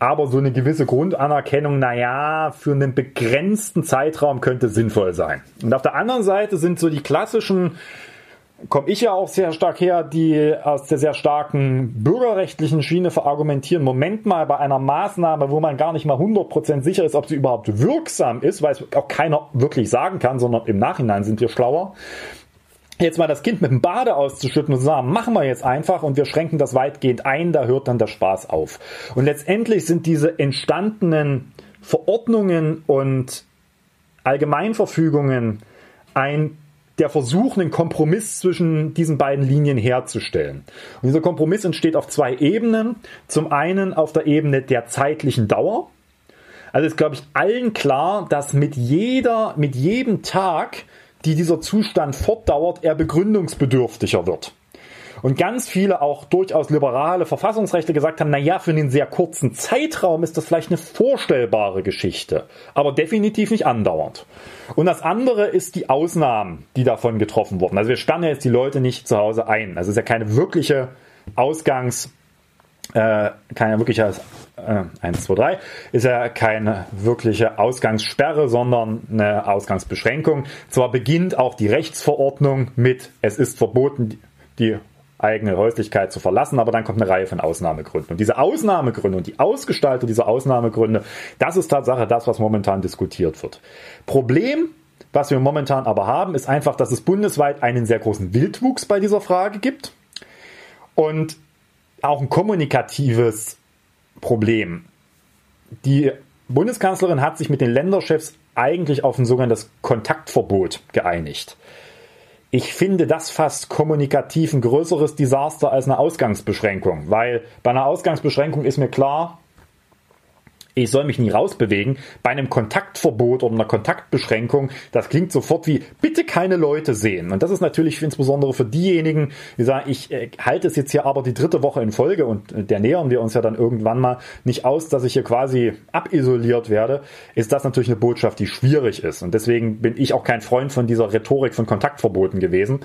aber so eine gewisse Grundanerkennung, naja, für einen begrenzten Zeitraum könnte sinnvoll sein. Und auf der anderen Seite sind so die klassischen komme ich ja auch sehr stark her, die aus der sehr starken bürgerrechtlichen Schiene verargumentieren, Moment mal, bei einer Maßnahme, wo man gar nicht mal 100% sicher ist, ob sie überhaupt wirksam ist, weil es auch keiner wirklich sagen kann, sondern im Nachhinein sind wir schlauer, jetzt mal das Kind mit dem Bade auszuschütten und zu sagen, machen wir jetzt einfach und wir schränken das weitgehend ein, da hört dann der Spaß auf. Und letztendlich sind diese entstandenen Verordnungen und Allgemeinverfügungen ein der Versuch, einen Kompromiss zwischen diesen beiden Linien herzustellen. Und dieser Kompromiss entsteht auf zwei Ebenen. Zum einen auf der Ebene der zeitlichen Dauer. Also ist, glaube ich, allen klar, dass mit jeder, mit jedem Tag, die dieser Zustand fortdauert, er begründungsbedürftiger wird. Und ganz viele auch durchaus liberale Verfassungsrechte gesagt haben, na ja, für einen sehr kurzen Zeitraum ist das vielleicht eine vorstellbare Geschichte, aber definitiv nicht andauernd. Und das andere ist die Ausnahmen, die davon getroffen wurden. Also wir sperren jetzt die Leute nicht zu Hause ein. Also es ist ja keine wirkliche Ausgangs- äh, keine wirkliche äh, 1, 2, 3, ist ja keine wirkliche Ausgangssperre, sondern eine Ausgangsbeschränkung. Zwar beginnt auch die Rechtsverordnung mit, es ist verboten, die eigene Häuslichkeit zu verlassen, aber dann kommt eine Reihe von Ausnahmegründen. Und diese Ausnahmegründe und die Ausgestaltung dieser Ausnahmegründe, das ist Tatsache das, was momentan diskutiert wird. Problem, was wir momentan aber haben, ist einfach, dass es bundesweit einen sehr großen Wildwuchs bei dieser Frage gibt und auch ein kommunikatives Problem. Die Bundeskanzlerin hat sich mit den Länderchefs eigentlich auf ein sogenanntes Kontaktverbot geeinigt. Ich finde das fast kommunikativ ein größeres Desaster als eine Ausgangsbeschränkung, weil bei einer Ausgangsbeschränkung ist mir klar, ich soll mich nie rausbewegen. Bei einem Kontaktverbot oder einer Kontaktbeschränkung, das klingt sofort wie, bitte keine Leute sehen. Und das ist natürlich insbesondere für diejenigen, die sagen, ich äh, halte es jetzt hier aber die dritte Woche in Folge und äh, der nähern wir uns ja dann irgendwann mal nicht aus, dass ich hier quasi abisoliert werde, ist das natürlich eine Botschaft, die schwierig ist. Und deswegen bin ich auch kein Freund von dieser Rhetorik von Kontaktverboten gewesen.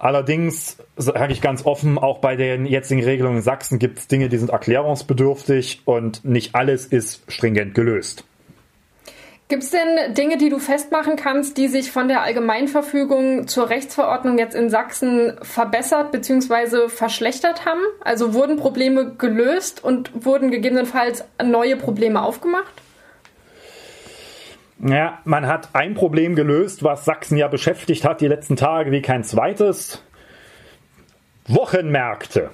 Allerdings sage ich ganz offen, auch bei den jetzigen Regelungen in Sachsen gibt es Dinge, die sind erklärungsbedürftig und nicht alles ist stringent gelöst. Gibt es denn Dinge, die du festmachen kannst, die sich von der Allgemeinverfügung zur Rechtsverordnung jetzt in Sachsen verbessert bzw. verschlechtert haben? Also wurden Probleme gelöst und wurden gegebenenfalls neue Probleme aufgemacht? Ja, man hat ein Problem gelöst, was Sachsen ja beschäftigt hat die letzten Tage wie kein zweites. Wochenmärkte.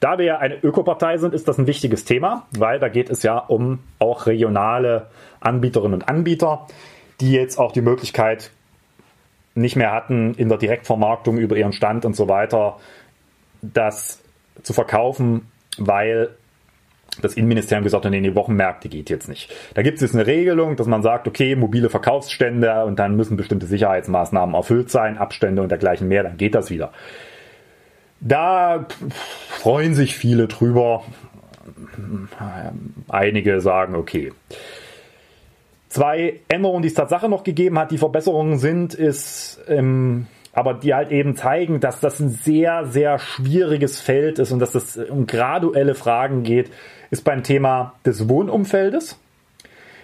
Da wir ja eine Ökopartei sind, ist das ein wichtiges Thema, weil da geht es ja um auch regionale Anbieterinnen und Anbieter, die jetzt auch die Möglichkeit nicht mehr hatten, in der Direktvermarktung über ihren Stand und so weiter das zu verkaufen, weil das Innenministerium gesagt hat, nee, die Wochenmärkte geht jetzt nicht. Da gibt es jetzt eine Regelung, dass man sagt, okay, mobile Verkaufsstände und dann müssen bestimmte Sicherheitsmaßnahmen erfüllt sein, Abstände und dergleichen mehr, dann geht das wieder. Da freuen sich viele drüber. Einige sagen, okay. Zwei Änderungen, die es Tatsache noch gegeben hat, die Verbesserungen sind, ist, ähm, aber die halt eben zeigen, dass das ein sehr, sehr schwieriges Feld ist und dass es um graduelle Fragen geht, ist beim Thema des Wohnumfeldes.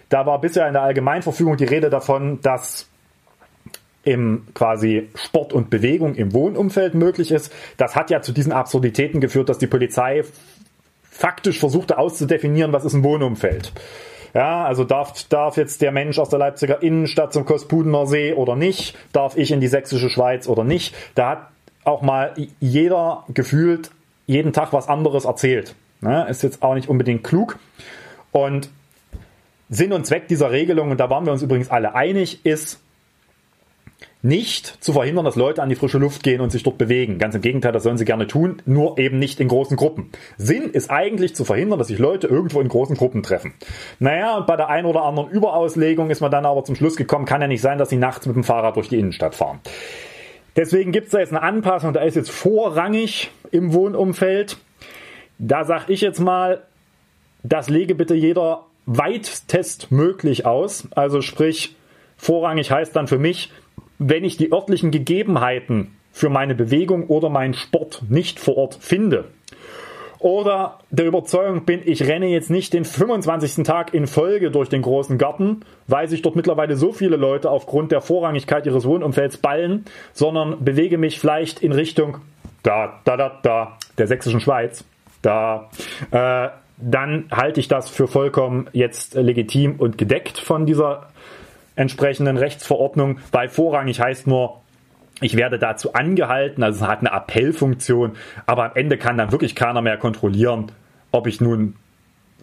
Da war bisher in der Allgemeinverfügung die Rede davon, dass im quasi Sport und Bewegung im Wohnumfeld möglich ist. Das hat ja zu diesen Absurditäten geführt, dass die Polizei faktisch versuchte auszudefinieren, was ist ein Wohnumfeld. Ja, also darf, darf jetzt der Mensch aus der Leipziger Innenstadt zum Kospudener See oder nicht? Darf ich in die sächsische Schweiz oder nicht? Da hat auch mal jeder gefühlt jeden Tag was anderes erzählt. Ne? Ist jetzt auch nicht unbedingt klug. Und Sinn und Zweck dieser Regelung, und da waren wir uns übrigens alle einig, ist, nicht zu verhindern, dass Leute an die frische Luft gehen und sich dort bewegen. Ganz im Gegenteil, das sollen sie gerne tun, nur eben nicht in großen Gruppen. Sinn ist eigentlich zu verhindern, dass sich Leute irgendwo in großen Gruppen treffen. Naja, und bei der einen oder anderen Überauslegung ist man dann aber zum Schluss gekommen, kann ja nicht sein, dass sie nachts mit dem Fahrrad durch die Innenstadt fahren. Deswegen gibt es da jetzt eine Anpassung, da ist jetzt vorrangig im Wohnumfeld. Da sag ich jetzt mal, das lege bitte jeder weitest möglich aus. Also sprich, vorrangig heißt dann für mich, wenn ich die örtlichen Gegebenheiten für meine Bewegung oder meinen Sport nicht vor Ort finde, oder der Überzeugung bin, ich renne jetzt nicht den 25. Tag in Folge durch den großen Garten, weil sich dort mittlerweile so viele Leute aufgrund der Vorrangigkeit ihres Wohnumfelds ballen, sondern bewege mich vielleicht in Richtung da, da, da, da, der sächsischen Schweiz, da, äh, dann halte ich das für vollkommen jetzt legitim und gedeckt von dieser entsprechenden Rechtsverordnung, weil vorrangig heißt nur, ich werde dazu angehalten, also es hat eine Appellfunktion, aber am Ende kann dann wirklich keiner mehr kontrollieren, ob ich nun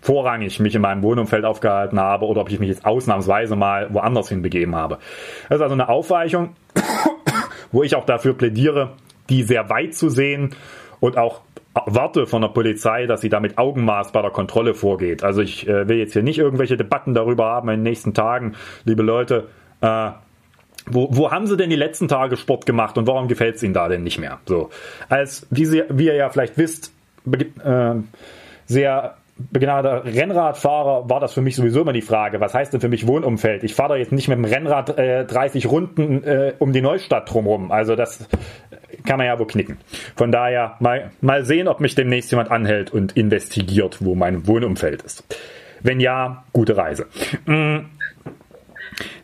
vorrangig mich in meinem Wohnumfeld aufgehalten habe oder ob ich mich jetzt ausnahmsweise mal woanders hinbegeben habe. Das ist also eine Aufweichung, wo ich auch dafür plädiere, die sehr weit zu sehen und auch warte von der Polizei, dass sie da mit Augenmaß bei der Kontrolle vorgeht. Also ich äh, will jetzt hier nicht irgendwelche Debatten darüber haben in den nächsten Tagen, liebe Leute. Äh, wo, wo haben sie denn die letzten Tage Sport gemacht und warum gefällt es ihnen da denn nicht mehr? So, als wie, sie, wie ihr ja vielleicht wisst, äh, sehr begnadeter Rennradfahrer war das für mich sowieso immer die Frage, was heißt denn für mich Wohnumfeld? Ich fahre da jetzt nicht mit dem Rennrad äh, 30 Runden äh, um die Neustadt drumherum. Also das kann man ja wohl knicken. Von daher mal, mal sehen, ob mich demnächst jemand anhält und investigiert, wo mein Wohnumfeld ist. Wenn ja, gute Reise. Mhm.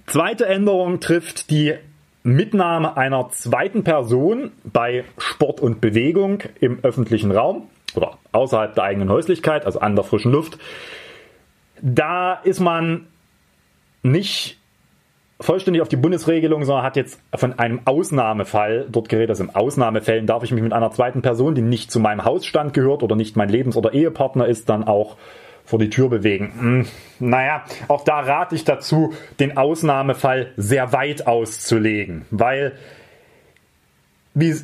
Zweite Änderung trifft die Mitnahme einer zweiten Person bei Sport und Bewegung im öffentlichen Raum oder außerhalb der eigenen Häuslichkeit, also an der frischen Luft. Da ist man nicht vollständig auf die Bundesregelung, sondern hat jetzt von einem Ausnahmefall dort geredet. Also in Ausnahmefällen darf ich mich mit einer zweiten Person, die nicht zu meinem Hausstand gehört oder nicht mein Lebens- oder Ehepartner ist, dann auch vor die Tür bewegen. Hm, naja, auch da rate ich dazu, den Ausnahmefall sehr weit auszulegen, weil wie,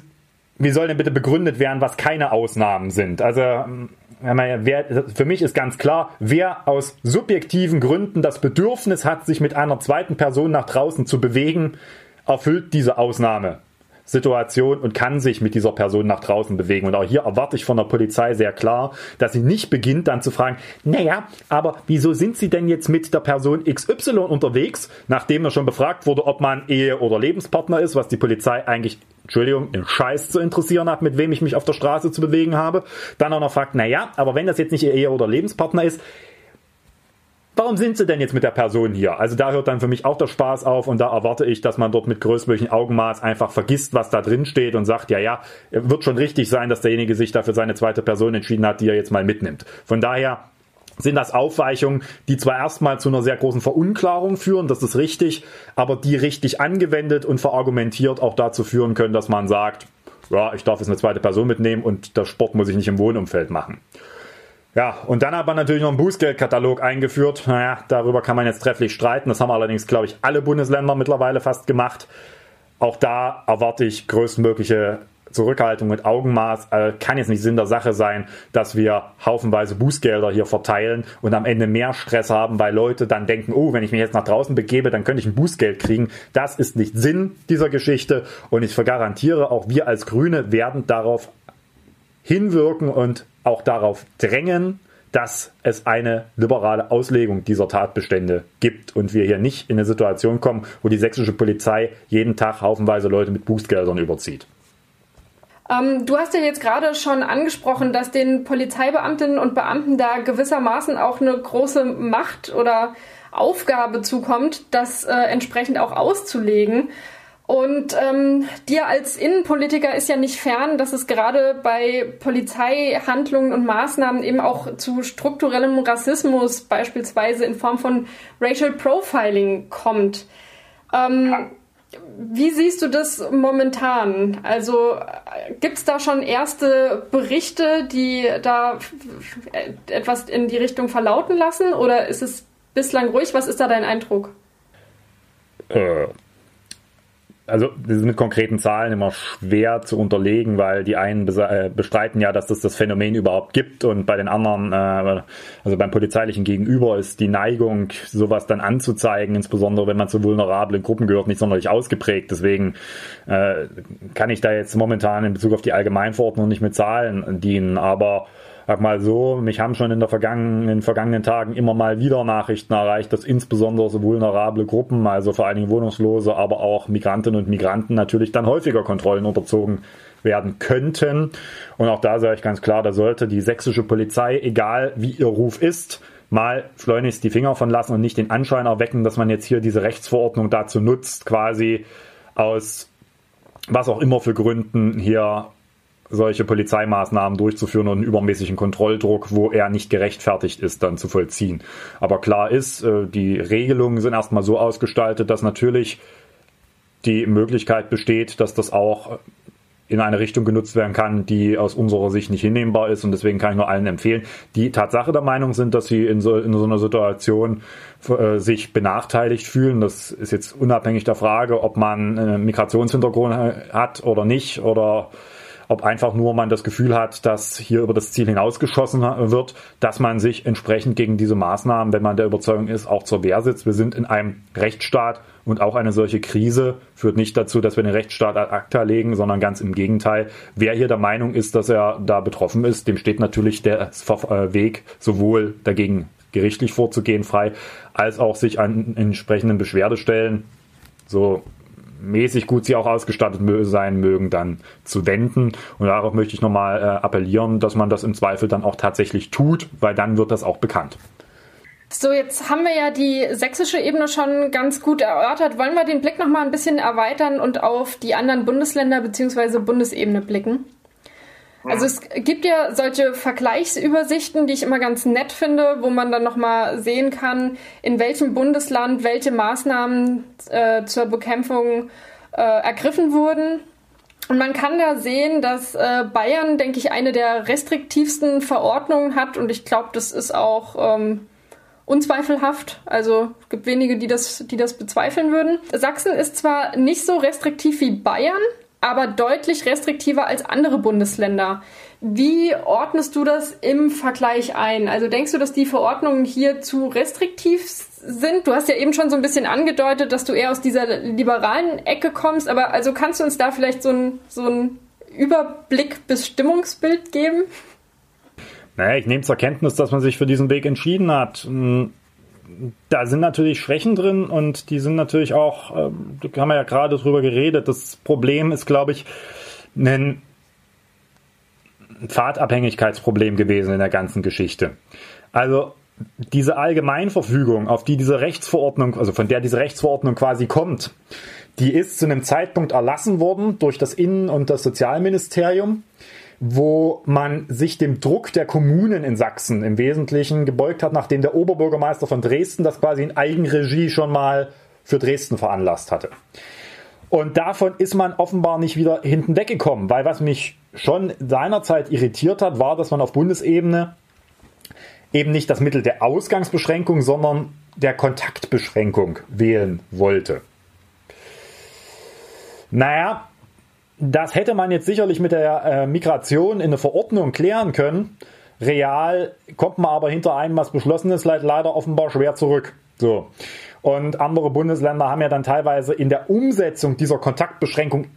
wie soll denn bitte begründet werden, was keine Ausnahmen sind? Also hm, für mich ist ganz klar, wer aus subjektiven Gründen das Bedürfnis hat, sich mit einer zweiten Person nach draußen zu bewegen, erfüllt diese Ausnahme. Situation und kann sich mit dieser Person nach draußen bewegen. Und auch hier erwarte ich von der Polizei sehr klar, dass sie nicht beginnt dann zu fragen, naja, aber wieso sind Sie denn jetzt mit der Person XY unterwegs, nachdem er schon befragt wurde, ob man Ehe- oder Lebenspartner ist, was die Polizei eigentlich Entschuldigung, den Scheiß zu interessieren hat, mit wem ich mich auf der Straße zu bewegen habe. Dann auch noch fragt, naja, aber wenn das jetzt nicht Ihr Ehe- oder Lebenspartner ist, warum sind sie denn jetzt mit der Person hier? Also da hört dann für mich auch der Spaß auf und da erwarte ich, dass man dort mit größtmöglichen Augenmaß einfach vergisst, was da drin steht und sagt, ja, ja, wird schon richtig sein, dass derjenige sich dafür seine zweite Person entschieden hat, die er jetzt mal mitnimmt. Von daher sind das Aufweichungen, die zwar erstmal zu einer sehr großen Verunklarung führen, das ist richtig, aber die richtig angewendet und verargumentiert auch dazu führen können, dass man sagt, ja, ich darf jetzt eine zweite Person mitnehmen und der Sport muss ich nicht im Wohnumfeld machen. Ja, und dann hat man natürlich noch einen Bußgeldkatalog eingeführt. Naja, darüber kann man jetzt trefflich streiten. Das haben allerdings, glaube ich, alle Bundesländer mittlerweile fast gemacht. Auch da erwarte ich größtmögliche Zurückhaltung mit Augenmaß. Äh, kann jetzt nicht Sinn der Sache sein, dass wir haufenweise Bußgelder hier verteilen und am Ende mehr Stress haben, weil Leute dann denken, oh, wenn ich mich jetzt nach draußen begebe, dann könnte ich ein Bußgeld kriegen. Das ist nicht Sinn dieser Geschichte und ich vergarantiere, auch wir als Grüne werden darauf hinwirken und auch darauf drängen, dass es eine liberale Auslegung dieser Tatbestände gibt und wir hier nicht in eine Situation kommen, wo die sächsische Polizei jeden Tag haufenweise Leute mit Bußgeldern überzieht. Ähm, du hast ja jetzt gerade schon angesprochen, dass den Polizeibeamtinnen und Beamten da gewissermaßen auch eine große Macht oder Aufgabe zukommt, das äh, entsprechend auch auszulegen. Und ähm, dir als Innenpolitiker ist ja nicht fern, dass es gerade bei Polizeihandlungen und Maßnahmen eben auch zu strukturellem Rassismus, beispielsweise in Form von Racial Profiling, kommt. Ähm, wie siehst du das momentan? Also gibt es da schon erste Berichte, die da etwas in die Richtung verlauten lassen? Oder ist es bislang ruhig? Was ist da dein Eindruck? Äh, also das ist mit konkreten Zahlen immer schwer zu unterlegen, weil die einen äh, bestreiten ja, dass es das Phänomen überhaupt gibt und bei den anderen, äh, also beim polizeilichen Gegenüber ist die Neigung, sowas dann anzuzeigen, insbesondere wenn man zu vulnerablen Gruppen gehört, nicht sonderlich ausgeprägt. Deswegen äh, kann ich da jetzt momentan in Bezug auf die Allgemeinverordnung nicht mit Zahlen dienen, aber sag mal so, mich haben schon in, der vergangenen, in den vergangenen Tagen immer mal wieder Nachrichten erreicht, dass insbesondere so vulnerable Gruppen, also vor allen Dingen Wohnungslose, aber auch Migrantinnen und Migranten natürlich dann häufiger Kontrollen unterzogen werden könnten. Und auch da sage ich ganz klar, da sollte die sächsische Polizei, egal wie ihr Ruf ist, mal schleunigst die Finger von lassen und nicht den Anschein erwecken, dass man jetzt hier diese Rechtsverordnung dazu nutzt, quasi aus was auch immer für Gründen hier solche Polizeimaßnahmen durchzuführen und einen übermäßigen Kontrolldruck, wo er nicht gerechtfertigt ist, dann zu vollziehen. Aber klar ist, äh, die Regelungen sind erstmal so ausgestaltet, dass natürlich die Möglichkeit besteht, dass das auch in eine Richtung genutzt werden kann, die aus unserer Sicht nicht hinnehmbar ist. Und deswegen kann ich nur allen empfehlen, die Tatsache der Meinung sind, dass sie in so, in so einer Situation äh, sich benachteiligt fühlen. Das ist jetzt unabhängig der Frage, ob man einen Migrationshintergrund hat oder nicht oder ob einfach nur man das Gefühl hat, dass hier über das Ziel hinausgeschossen wird, dass man sich entsprechend gegen diese Maßnahmen, wenn man der Überzeugung ist, auch zur Wehr sitzt. Wir sind in einem Rechtsstaat und auch eine solche Krise führt nicht dazu, dass wir den Rechtsstaat ad acta legen, sondern ganz im Gegenteil. Wer hier der Meinung ist, dass er da betroffen ist, dem steht natürlich der äh, Weg sowohl dagegen gerichtlich vorzugehen frei, als auch sich an entsprechenden Beschwerdestellen so mäßig gut sie auch ausgestattet sein mögen, dann zu wenden. Und darauf möchte ich nochmal äh, appellieren, dass man das im Zweifel dann auch tatsächlich tut, weil dann wird das auch bekannt. So, jetzt haben wir ja die sächsische Ebene schon ganz gut erörtert. Wollen wir den Blick nochmal ein bisschen erweitern und auf die anderen Bundesländer bzw. Bundesebene blicken? Also es gibt ja solche Vergleichsübersichten, die ich immer ganz nett finde, wo man dann nochmal sehen kann, in welchem Bundesland welche Maßnahmen äh, zur Bekämpfung äh, ergriffen wurden. Und man kann da sehen, dass äh, Bayern, denke ich, eine der restriktivsten Verordnungen hat. Und ich glaube, das ist auch ähm, unzweifelhaft. Also es gibt wenige, die das, die das bezweifeln würden. Sachsen ist zwar nicht so restriktiv wie Bayern, aber deutlich restriktiver als andere Bundesländer. Wie ordnest du das im Vergleich ein? Also denkst du, dass die Verordnungen hier zu restriktiv sind? Du hast ja eben schon so ein bisschen angedeutet, dass du eher aus dieser liberalen Ecke kommst, aber also kannst du uns da vielleicht so ein, so ein Überblick bis Stimmungsbild geben? Naja, ich nehme zur Kenntnis, dass man sich für diesen Weg entschieden hat. Da sind natürlich Schwächen drin und die sind natürlich auch, äh, da haben wir ja gerade drüber geredet. Das Problem ist, glaube ich, ein Pfadabhängigkeitsproblem gewesen in der ganzen Geschichte. Also diese Allgemeinverfügung, auf die diese Rechtsverordnung, also von der diese Rechtsverordnung quasi kommt, die ist zu einem Zeitpunkt erlassen worden durch das Innen- und das Sozialministerium, wo man sich dem Druck der Kommunen in Sachsen im Wesentlichen gebeugt hat, nachdem der Oberbürgermeister von Dresden das quasi in Eigenregie schon mal für Dresden veranlasst hatte. Und davon ist man offenbar nicht wieder hinten weggekommen, weil was mich schon seinerzeit irritiert hat, war, dass man auf Bundesebene eben nicht das Mittel der Ausgangsbeschränkung, sondern der Kontaktbeschränkung wählen wollte. Naja, das hätte man jetzt sicherlich mit der äh, Migration in eine Verordnung klären können. Real kommt man aber hinter einem, was beschlossen ist, leider offenbar schwer zurück. So. Und andere Bundesländer haben ja dann teilweise in der Umsetzung dieser Kontaktbeschränkung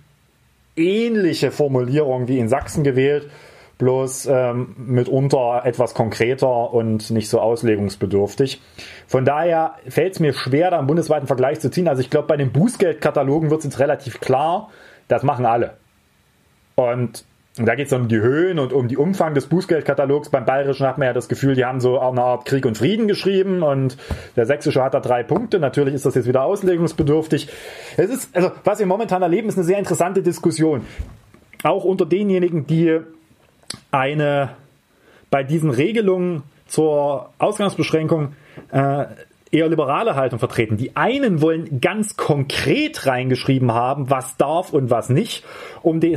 ähnliche Formulierungen wie in Sachsen gewählt, bloß ähm, mitunter etwas konkreter und nicht so auslegungsbedürftig. Von daher fällt es mir schwer, da einen bundesweiten Vergleich zu ziehen. Also ich glaube, bei den Bußgeldkatalogen wird es jetzt relativ klar, das machen alle. Und da geht es um die Höhen und um die Umfang des Bußgeldkatalogs. Beim Bayerischen hat man ja das Gefühl, die haben so auch eine Art Krieg und Frieden geschrieben und der Sächsische hat da drei Punkte. Natürlich ist das jetzt wieder auslegungsbedürftig. Es ist, also, was wir momentan erleben, ist eine sehr interessante Diskussion. Auch unter denjenigen, die eine bei diesen Regelungen zur Ausgangsbeschränkung äh, eher liberale Haltung vertreten. Die einen wollen ganz konkret reingeschrieben haben, was darf und was nicht, um die,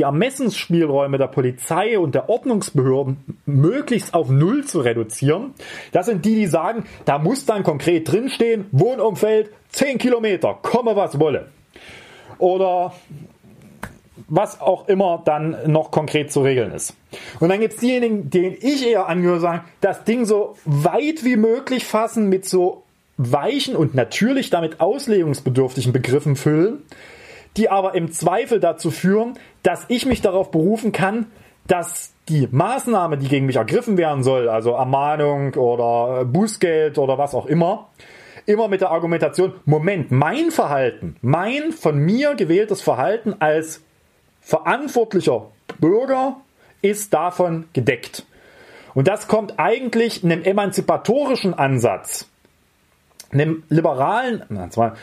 Ermessensspielräume der Polizei und der Ordnungsbehörden möglichst auf Null zu reduzieren. Das sind die, die sagen, da muss dann konkret drinstehen, Wohnumfeld 10 Kilometer, komme was wolle. Oder was auch immer dann noch konkret zu regeln ist. Und dann gibt es diejenigen, denen ich eher angehöre, sagen, das Ding so weit wie möglich fassen, mit so weichen und natürlich damit auslegungsbedürftigen Begriffen füllen, die aber im Zweifel dazu führen, dass ich mich darauf berufen kann, dass die Maßnahme, die gegen mich ergriffen werden soll, also Ermahnung oder Bußgeld oder was auch immer, immer mit der Argumentation, Moment, mein Verhalten, mein von mir gewähltes Verhalten als verantwortlicher Bürger ist davon gedeckt. Und das kommt eigentlich einem emanzipatorischen Ansatz, einem liberalen,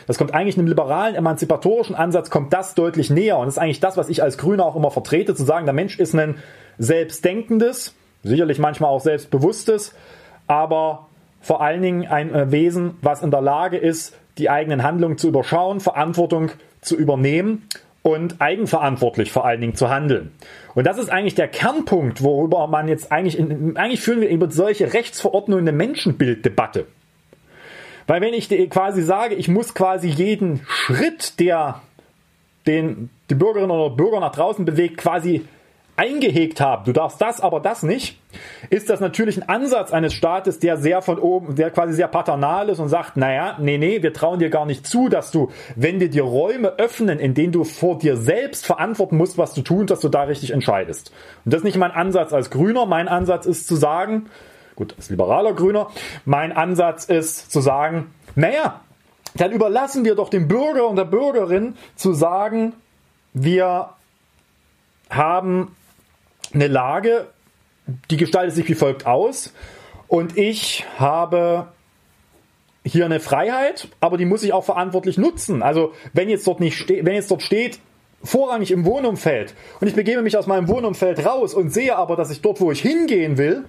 das kommt eigentlich einem liberalen emanzipatorischen Ansatz, kommt das deutlich näher. Und das ist eigentlich das, was ich als Grüner auch immer vertrete, zu sagen, der Mensch ist ein selbstdenkendes, sicherlich manchmal auch selbstbewusstes, aber vor allen Dingen ein äh, Wesen, was in der Lage ist, die eigenen Handlungen zu überschauen, Verantwortung zu übernehmen und eigenverantwortlich vor allen Dingen zu handeln. Und das ist eigentlich der Kernpunkt, worüber man jetzt eigentlich, in, eigentlich führen wir über solche Rechtsverordnungen eine Menschenbilddebatte. Weil wenn ich quasi sage, ich muss quasi jeden Schritt, der den die Bürgerinnen oder Bürger nach draußen bewegt, quasi eingehegt haben, du darfst das, aber das nicht, ist das natürlich ein Ansatz eines Staates, der sehr von oben, der quasi sehr paternal ist und sagt, naja, nee, nee, wir trauen dir gar nicht zu, dass du, wenn wir dir Räume öffnen, in denen du vor dir selbst verantworten musst, was du tun, dass du da richtig entscheidest. Und das ist nicht mein Ansatz als Grüner. Mein Ansatz ist zu sagen, gut, als liberaler Grüner, mein Ansatz ist zu sagen, naja, dann überlassen wir doch dem Bürger und der Bürgerin zu sagen, wir haben eine Lage, die gestaltet sich wie folgt aus. Und ich habe hier eine Freiheit, aber die muss ich auch verantwortlich nutzen. Also wenn jetzt dort nicht steht, wenn jetzt dort steht, vorrangig im Wohnumfeld und ich begebe mich aus meinem Wohnumfeld raus und sehe aber, dass ich dort, wo ich hingehen will,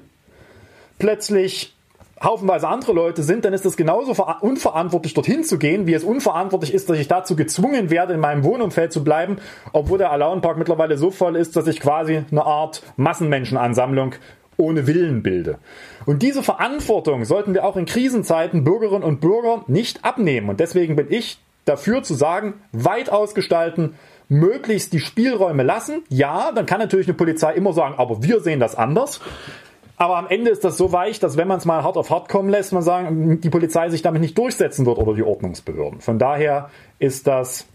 plötzlich haufenweise andere Leute sind, dann ist es genauso unverantwortlich, dorthin zu gehen, wie es unverantwortlich ist, dass ich dazu gezwungen werde, in meinem Wohnumfeld zu bleiben, obwohl der Alaunpark mittlerweile so voll ist, dass ich quasi eine Art Massenmenschenansammlung ohne Willen bilde. Und diese Verantwortung sollten wir auch in Krisenzeiten Bürgerinnen und Bürger nicht abnehmen. Und deswegen bin ich dafür zu sagen, weit ausgestalten, möglichst die Spielräume lassen. Ja, dann kann natürlich eine Polizei immer sagen, aber wir sehen das anders. Aber am Ende ist das so weich, dass wenn man es mal hart auf hart kommen lässt, man sagen, die Polizei sich damit nicht durchsetzen wird oder die Ordnungsbehörden. Von daher ist das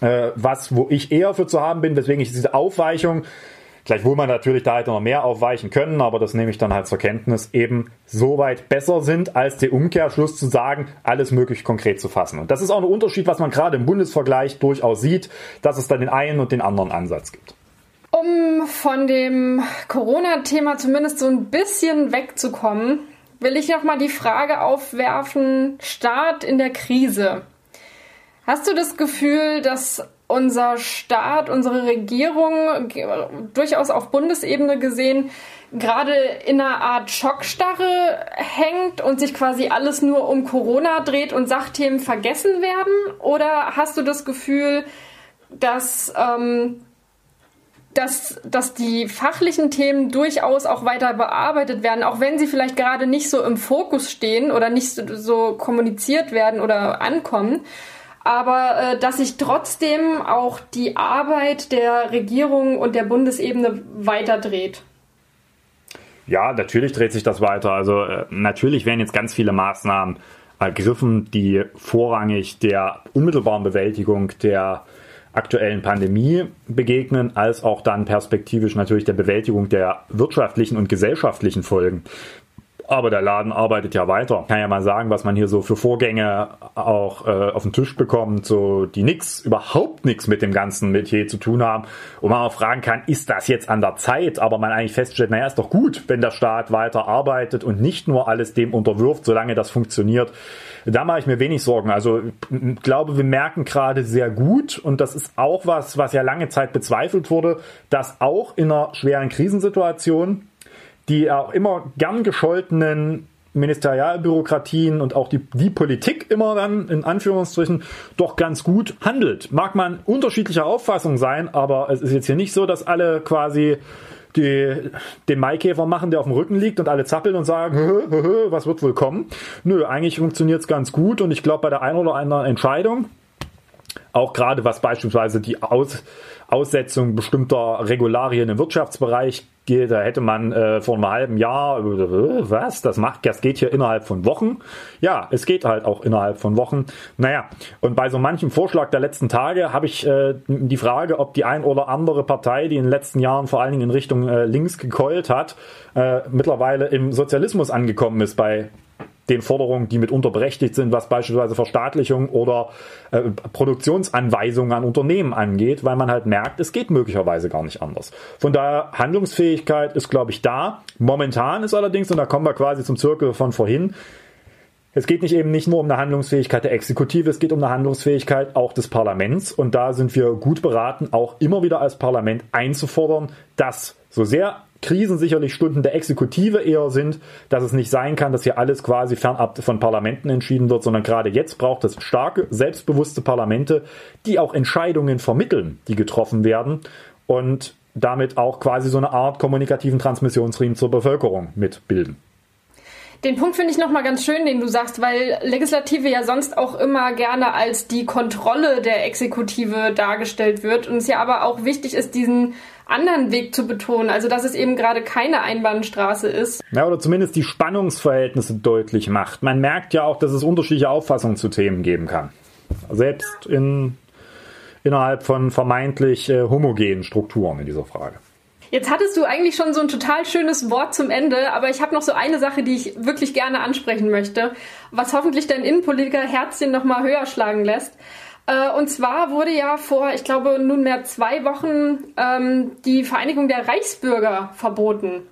äh, was, wo ich eher für zu haben bin, weswegen ich diese Aufweichung, gleichwohl man natürlich da hätte noch mehr aufweichen können, aber das nehme ich dann halt zur Kenntnis, eben so weit besser sind, als der Umkehrschluss zu sagen, alles möglich konkret zu fassen. Und das ist auch ein Unterschied, was man gerade im Bundesvergleich durchaus sieht, dass es dann den einen und den anderen Ansatz gibt. Um von dem Corona-Thema zumindest so ein bisschen wegzukommen, will ich noch mal die Frage aufwerfen: Staat in der Krise. Hast du das Gefühl, dass unser Staat, unsere Regierung durchaus auf Bundesebene gesehen gerade in einer Art Schockstarre hängt und sich quasi alles nur um Corona dreht und Sachthemen vergessen werden? Oder hast du das Gefühl, dass, ähm, dass, dass die fachlichen Themen durchaus auch weiter bearbeitet werden, auch wenn sie vielleicht gerade nicht so im Fokus stehen oder nicht so, so kommuniziert werden oder ankommen? aber äh, dass sich trotzdem auch die Arbeit der Regierung und der Bundesebene weiterdreht. Ja, natürlich dreht sich das weiter. Also äh, natürlich werden jetzt ganz viele Maßnahmen ergriffen, die vorrangig der unmittelbaren Bewältigung der aktuellen Pandemie begegnen, als auch dann perspektivisch natürlich der Bewältigung der wirtschaftlichen und gesellschaftlichen Folgen. Aber der Laden arbeitet ja weiter. Kann ja mal sagen, was man hier so für Vorgänge auch äh, auf den Tisch bekommt, so die nix, überhaupt nichts mit dem ganzen Metier zu tun haben. Und man auch fragen kann, ist das jetzt an der Zeit? Aber man eigentlich feststellt, naja, ist doch gut, wenn der Staat weiter arbeitet und nicht nur alles dem unterwirft, solange das funktioniert. Da mache ich mir wenig Sorgen. Also ich glaube, wir merken gerade sehr gut, und das ist auch was, was ja lange Zeit bezweifelt wurde, dass auch in einer schweren Krisensituation die auch immer gern gescholtenen Ministerialbürokratien und auch die, die Politik immer dann in Anführungsstrichen doch ganz gut handelt. Mag man unterschiedlicher Auffassung sein, aber es ist jetzt hier nicht so, dass alle quasi die, den Maikäfer machen, der auf dem Rücken liegt und alle zappeln und sagen, hö, hö, hö, was wird wohl kommen? Nö, eigentlich funktioniert es ganz gut und ich glaube bei der einen oder anderen Entscheidung, auch gerade was beispielsweise die Aus, Aussetzung bestimmter Regularien im Wirtschaftsbereich da hätte man äh, vor einem halben Jahr, äh, was, das macht, das geht hier innerhalb von Wochen. Ja, es geht halt auch innerhalb von Wochen. Naja, und bei so manchem Vorschlag der letzten Tage habe ich äh, die Frage, ob die ein oder andere Partei, die in den letzten Jahren vor allen Dingen in Richtung äh, links gekeult hat, äh, mittlerweile im Sozialismus angekommen ist bei den Forderungen, die mitunter berechtigt sind, was beispielsweise Verstaatlichung oder äh, Produktionsanweisungen an Unternehmen angeht, weil man halt merkt, es geht möglicherweise gar nicht anders. Von daher, Handlungsfähigkeit ist, glaube ich, da. Momentan ist allerdings, und da kommen wir quasi zum Zirkel von vorhin, es geht nicht eben nicht nur um eine Handlungsfähigkeit der Exekutive, es geht um eine Handlungsfähigkeit auch des Parlaments. Und da sind wir gut beraten, auch immer wieder als Parlament einzufordern, dass so sehr Krisen sicherlich Stunden der Exekutive eher sind, dass es nicht sein kann, dass hier alles quasi fernab von Parlamenten entschieden wird, sondern gerade jetzt braucht es starke, selbstbewusste Parlamente, die auch Entscheidungen vermitteln, die getroffen werden und damit auch quasi so eine Art kommunikativen Transmissionsriemen zur Bevölkerung mitbilden. Den Punkt finde ich nochmal ganz schön, den du sagst, weil Legislative ja sonst auch immer gerne als die Kontrolle der Exekutive dargestellt wird und es ja aber auch wichtig ist, diesen anderen Weg zu betonen, also dass es eben gerade keine Einbahnstraße ist. Ja, oder zumindest die Spannungsverhältnisse deutlich macht. Man merkt ja auch, dass es unterschiedliche Auffassungen zu Themen geben kann. Selbst in, innerhalb von vermeintlich äh, homogenen Strukturen in dieser Frage. Jetzt hattest du eigentlich schon so ein total schönes Wort zum Ende, aber ich habe noch so eine Sache, die ich wirklich gerne ansprechen möchte, was hoffentlich dein Innenpolitiker Herzchen noch mal höher schlagen lässt. Äh, und zwar wurde ja vor, ich glaube, nunmehr zwei Wochen ähm, die Vereinigung der Reichsbürger verboten.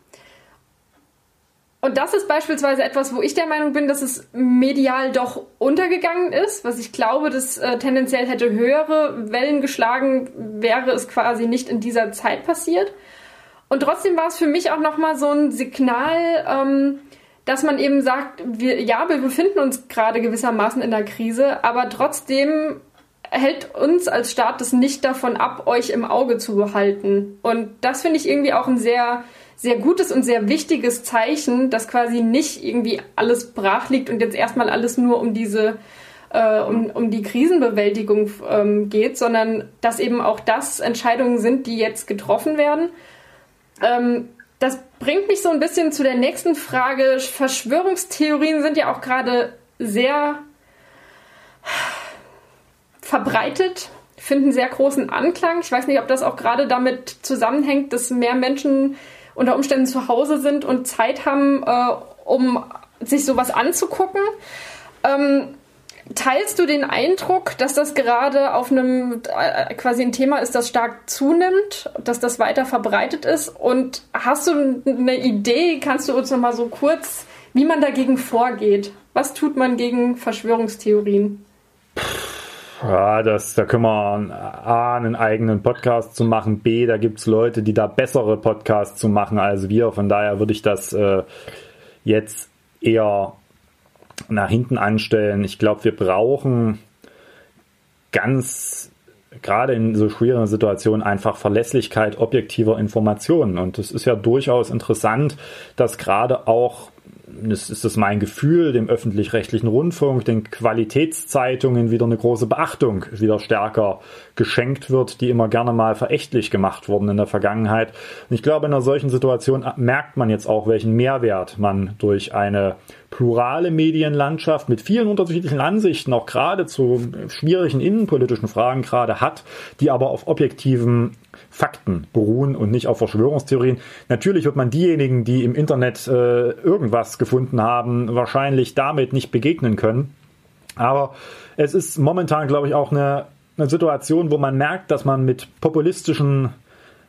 Und das ist beispielsweise etwas, wo ich der Meinung bin, dass es medial doch untergegangen ist, was ich glaube, dass äh, tendenziell hätte höhere Wellen geschlagen, wäre es quasi nicht in dieser Zeit passiert. Und trotzdem war es für mich auch nochmal so ein Signal, ähm, dass man eben sagt, wir, ja, wir befinden uns gerade gewissermaßen in der Krise, aber trotzdem hält uns als Staat das nicht davon ab, euch im Auge zu behalten. Und das finde ich irgendwie auch ein sehr, sehr gutes und sehr wichtiges Zeichen, dass quasi nicht irgendwie alles brach liegt und jetzt erstmal alles nur um diese äh, um, um die Krisenbewältigung ähm, geht, sondern dass eben auch das Entscheidungen sind, die jetzt getroffen werden ähm, das bringt mich so ein bisschen zu der nächsten Frage. Verschwörungstheorien sind ja auch gerade sehr verbreitet, finden sehr großen Anklang. Ich weiß nicht, ob das auch gerade damit zusammenhängt, dass mehr Menschen unter Umständen zu Hause sind und Zeit haben, äh, um sich sowas anzugucken. Ähm, Teilst du den Eindruck, dass das gerade auf einem äh, quasi ein Thema ist, das stark zunimmt, dass das weiter verbreitet ist? Und hast du eine Idee? Kannst du uns noch mal so kurz wie man dagegen vorgeht. Was tut man gegen Verschwörungstheorien? Ja, das, da können wir A, einen eigenen Podcast zu machen, B, da gibt es Leute, die da bessere Podcasts zu machen als wir. Von daher würde ich das äh, jetzt eher nach hinten anstellen. Ich glaube, wir brauchen ganz gerade in so schwierigen Situationen einfach Verlässlichkeit objektiver Informationen. Und es ist ja durchaus interessant, dass gerade auch das ist das mein Gefühl, dem öffentlich-rechtlichen Rundfunk, den Qualitätszeitungen wieder eine große Beachtung wieder stärker geschenkt wird, die immer gerne mal verächtlich gemacht wurden in der Vergangenheit. Und ich glaube, in einer solchen Situation merkt man jetzt auch, welchen Mehrwert man durch eine plurale Medienlandschaft mit vielen unterschiedlichen Ansichten, auch gerade zu schwierigen innenpolitischen Fragen gerade hat, die aber auf objektiven Fakten beruhen und nicht auf Verschwörungstheorien. Natürlich wird man diejenigen, die im Internet äh, irgendwas gefunden haben, wahrscheinlich damit nicht begegnen können. Aber es ist momentan, glaube ich, auch eine, eine Situation, wo man merkt, dass man mit populistischen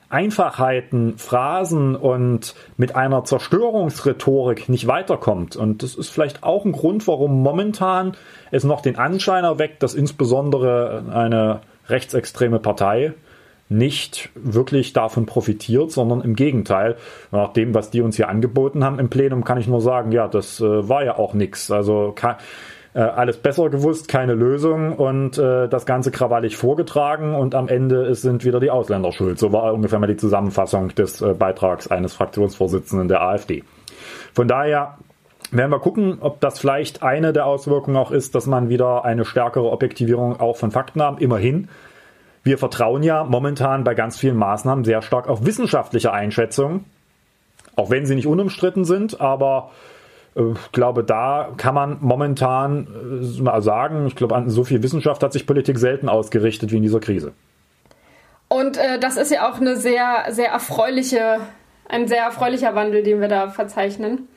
Einfachheiten, Phrasen und mit einer Zerstörungsrhetorik nicht weiterkommt. Und das ist vielleicht auch ein Grund, warum momentan es noch den Anschein erweckt, dass insbesondere eine rechtsextreme Partei nicht wirklich davon profitiert, sondern im Gegenteil. Nach dem, was die uns hier angeboten haben im Plenum, kann ich nur sagen, ja, das äh, war ja auch nichts. Also äh, alles besser gewusst, keine Lösung und äh, das Ganze krawallig vorgetragen und am Ende sind wieder die Ausländer schuld. So war ungefähr mal die Zusammenfassung des äh, Beitrags eines Fraktionsvorsitzenden der AfD. Von daher werden wir gucken, ob das vielleicht eine der Auswirkungen auch ist, dass man wieder eine stärkere Objektivierung auch von Fakten haben. Immerhin wir vertrauen ja momentan bei ganz vielen Maßnahmen sehr stark auf wissenschaftliche Einschätzungen, auch wenn sie nicht unumstritten sind, aber ich äh, glaube, da kann man momentan äh, mal sagen, ich glaube, an so viel Wissenschaft hat sich Politik selten ausgerichtet wie in dieser Krise. Und äh, das ist ja auch eine sehr, sehr erfreuliche, ein sehr erfreulicher Wandel, den wir da verzeichnen.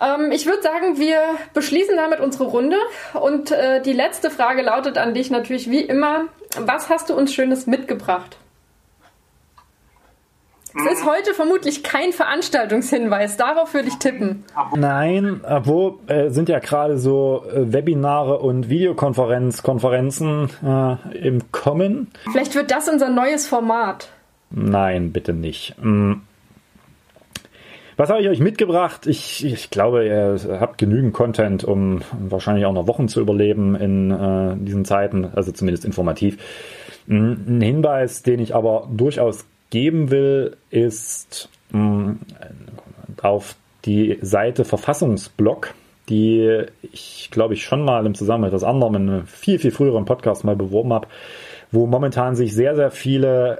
Ähm, ich würde sagen, wir beschließen damit unsere Runde. Und äh, die letzte Frage lautet an dich natürlich wie immer, was hast du uns Schönes mitgebracht? Es ist heute vermutlich kein Veranstaltungshinweis, darauf würde ich tippen. Nein, wo äh, sind ja gerade so äh, Webinare und Videokonferenzen äh, im Kommen. Vielleicht wird das unser neues Format. Nein, bitte nicht. Mm. Was habe ich euch mitgebracht? Ich, ich glaube, ihr habt genügend Content, um wahrscheinlich auch noch Wochen zu überleben in äh, diesen Zeiten, also zumindest informativ. Ein Hinweis, den ich aber durchaus geben will, ist mh, auf die Seite Verfassungsblog, die ich glaube ich schon mal im Zusammenhang mit etwas anderem in einem viel, viel früheren Podcast mal beworben habe, wo momentan sich sehr, sehr viele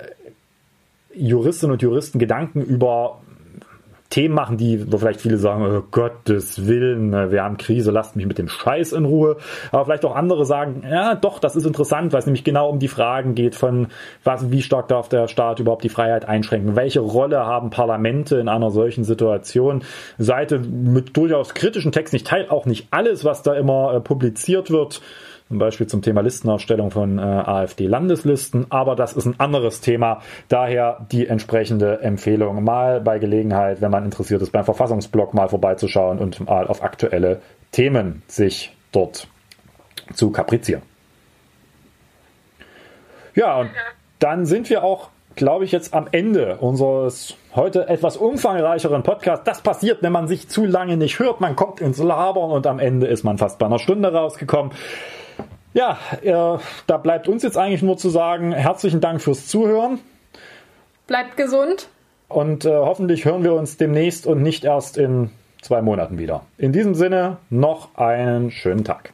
Juristinnen und Juristen Gedanken über Themen machen, die, wo vielleicht viele sagen, oh Gottes Willen, ne, wir haben Krise, lasst mich mit dem Scheiß in Ruhe. Aber vielleicht auch andere sagen, ja, doch, das ist interessant, weil es nämlich genau um die Fragen geht von, was, wie stark darf der Staat überhaupt die Freiheit einschränken? Welche Rolle haben Parlamente in einer solchen Situation? Seite mit durchaus kritischen Texten. Ich teile auch nicht alles, was da immer äh, publiziert wird zum Beispiel zum Thema Listenausstellung von äh, AfD-Landeslisten. Aber das ist ein anderes Thema. Daher die entsprechende Empfehlung, mal bei Gelegenheit, wenn man interessiert ist, beim Verfassungsblog mal vorbeizuschauen und mal auf aktuelle Themen sich dort zu kaprizieren. Ja, und dann sind wir auch glaube ich, jetzt am Ende unseres heute etwas umfangreicheren Podcasts. Das passiert, wenn man sich zu lange nicht hört. Man kommt ins Labern und am Ende ist man fast bei einer Stunde rausgekommen. Ja, äh, da bleibt uns jetzt eigentlich nur zu sagen, herzlichen Dank fürs Zuhören. Bleibt gesund. Und äh, hoffentlich hören wir uns demnächst und nicht erst in zwei Monaten wieder. In diesem Sinne noch einen schönen Tag.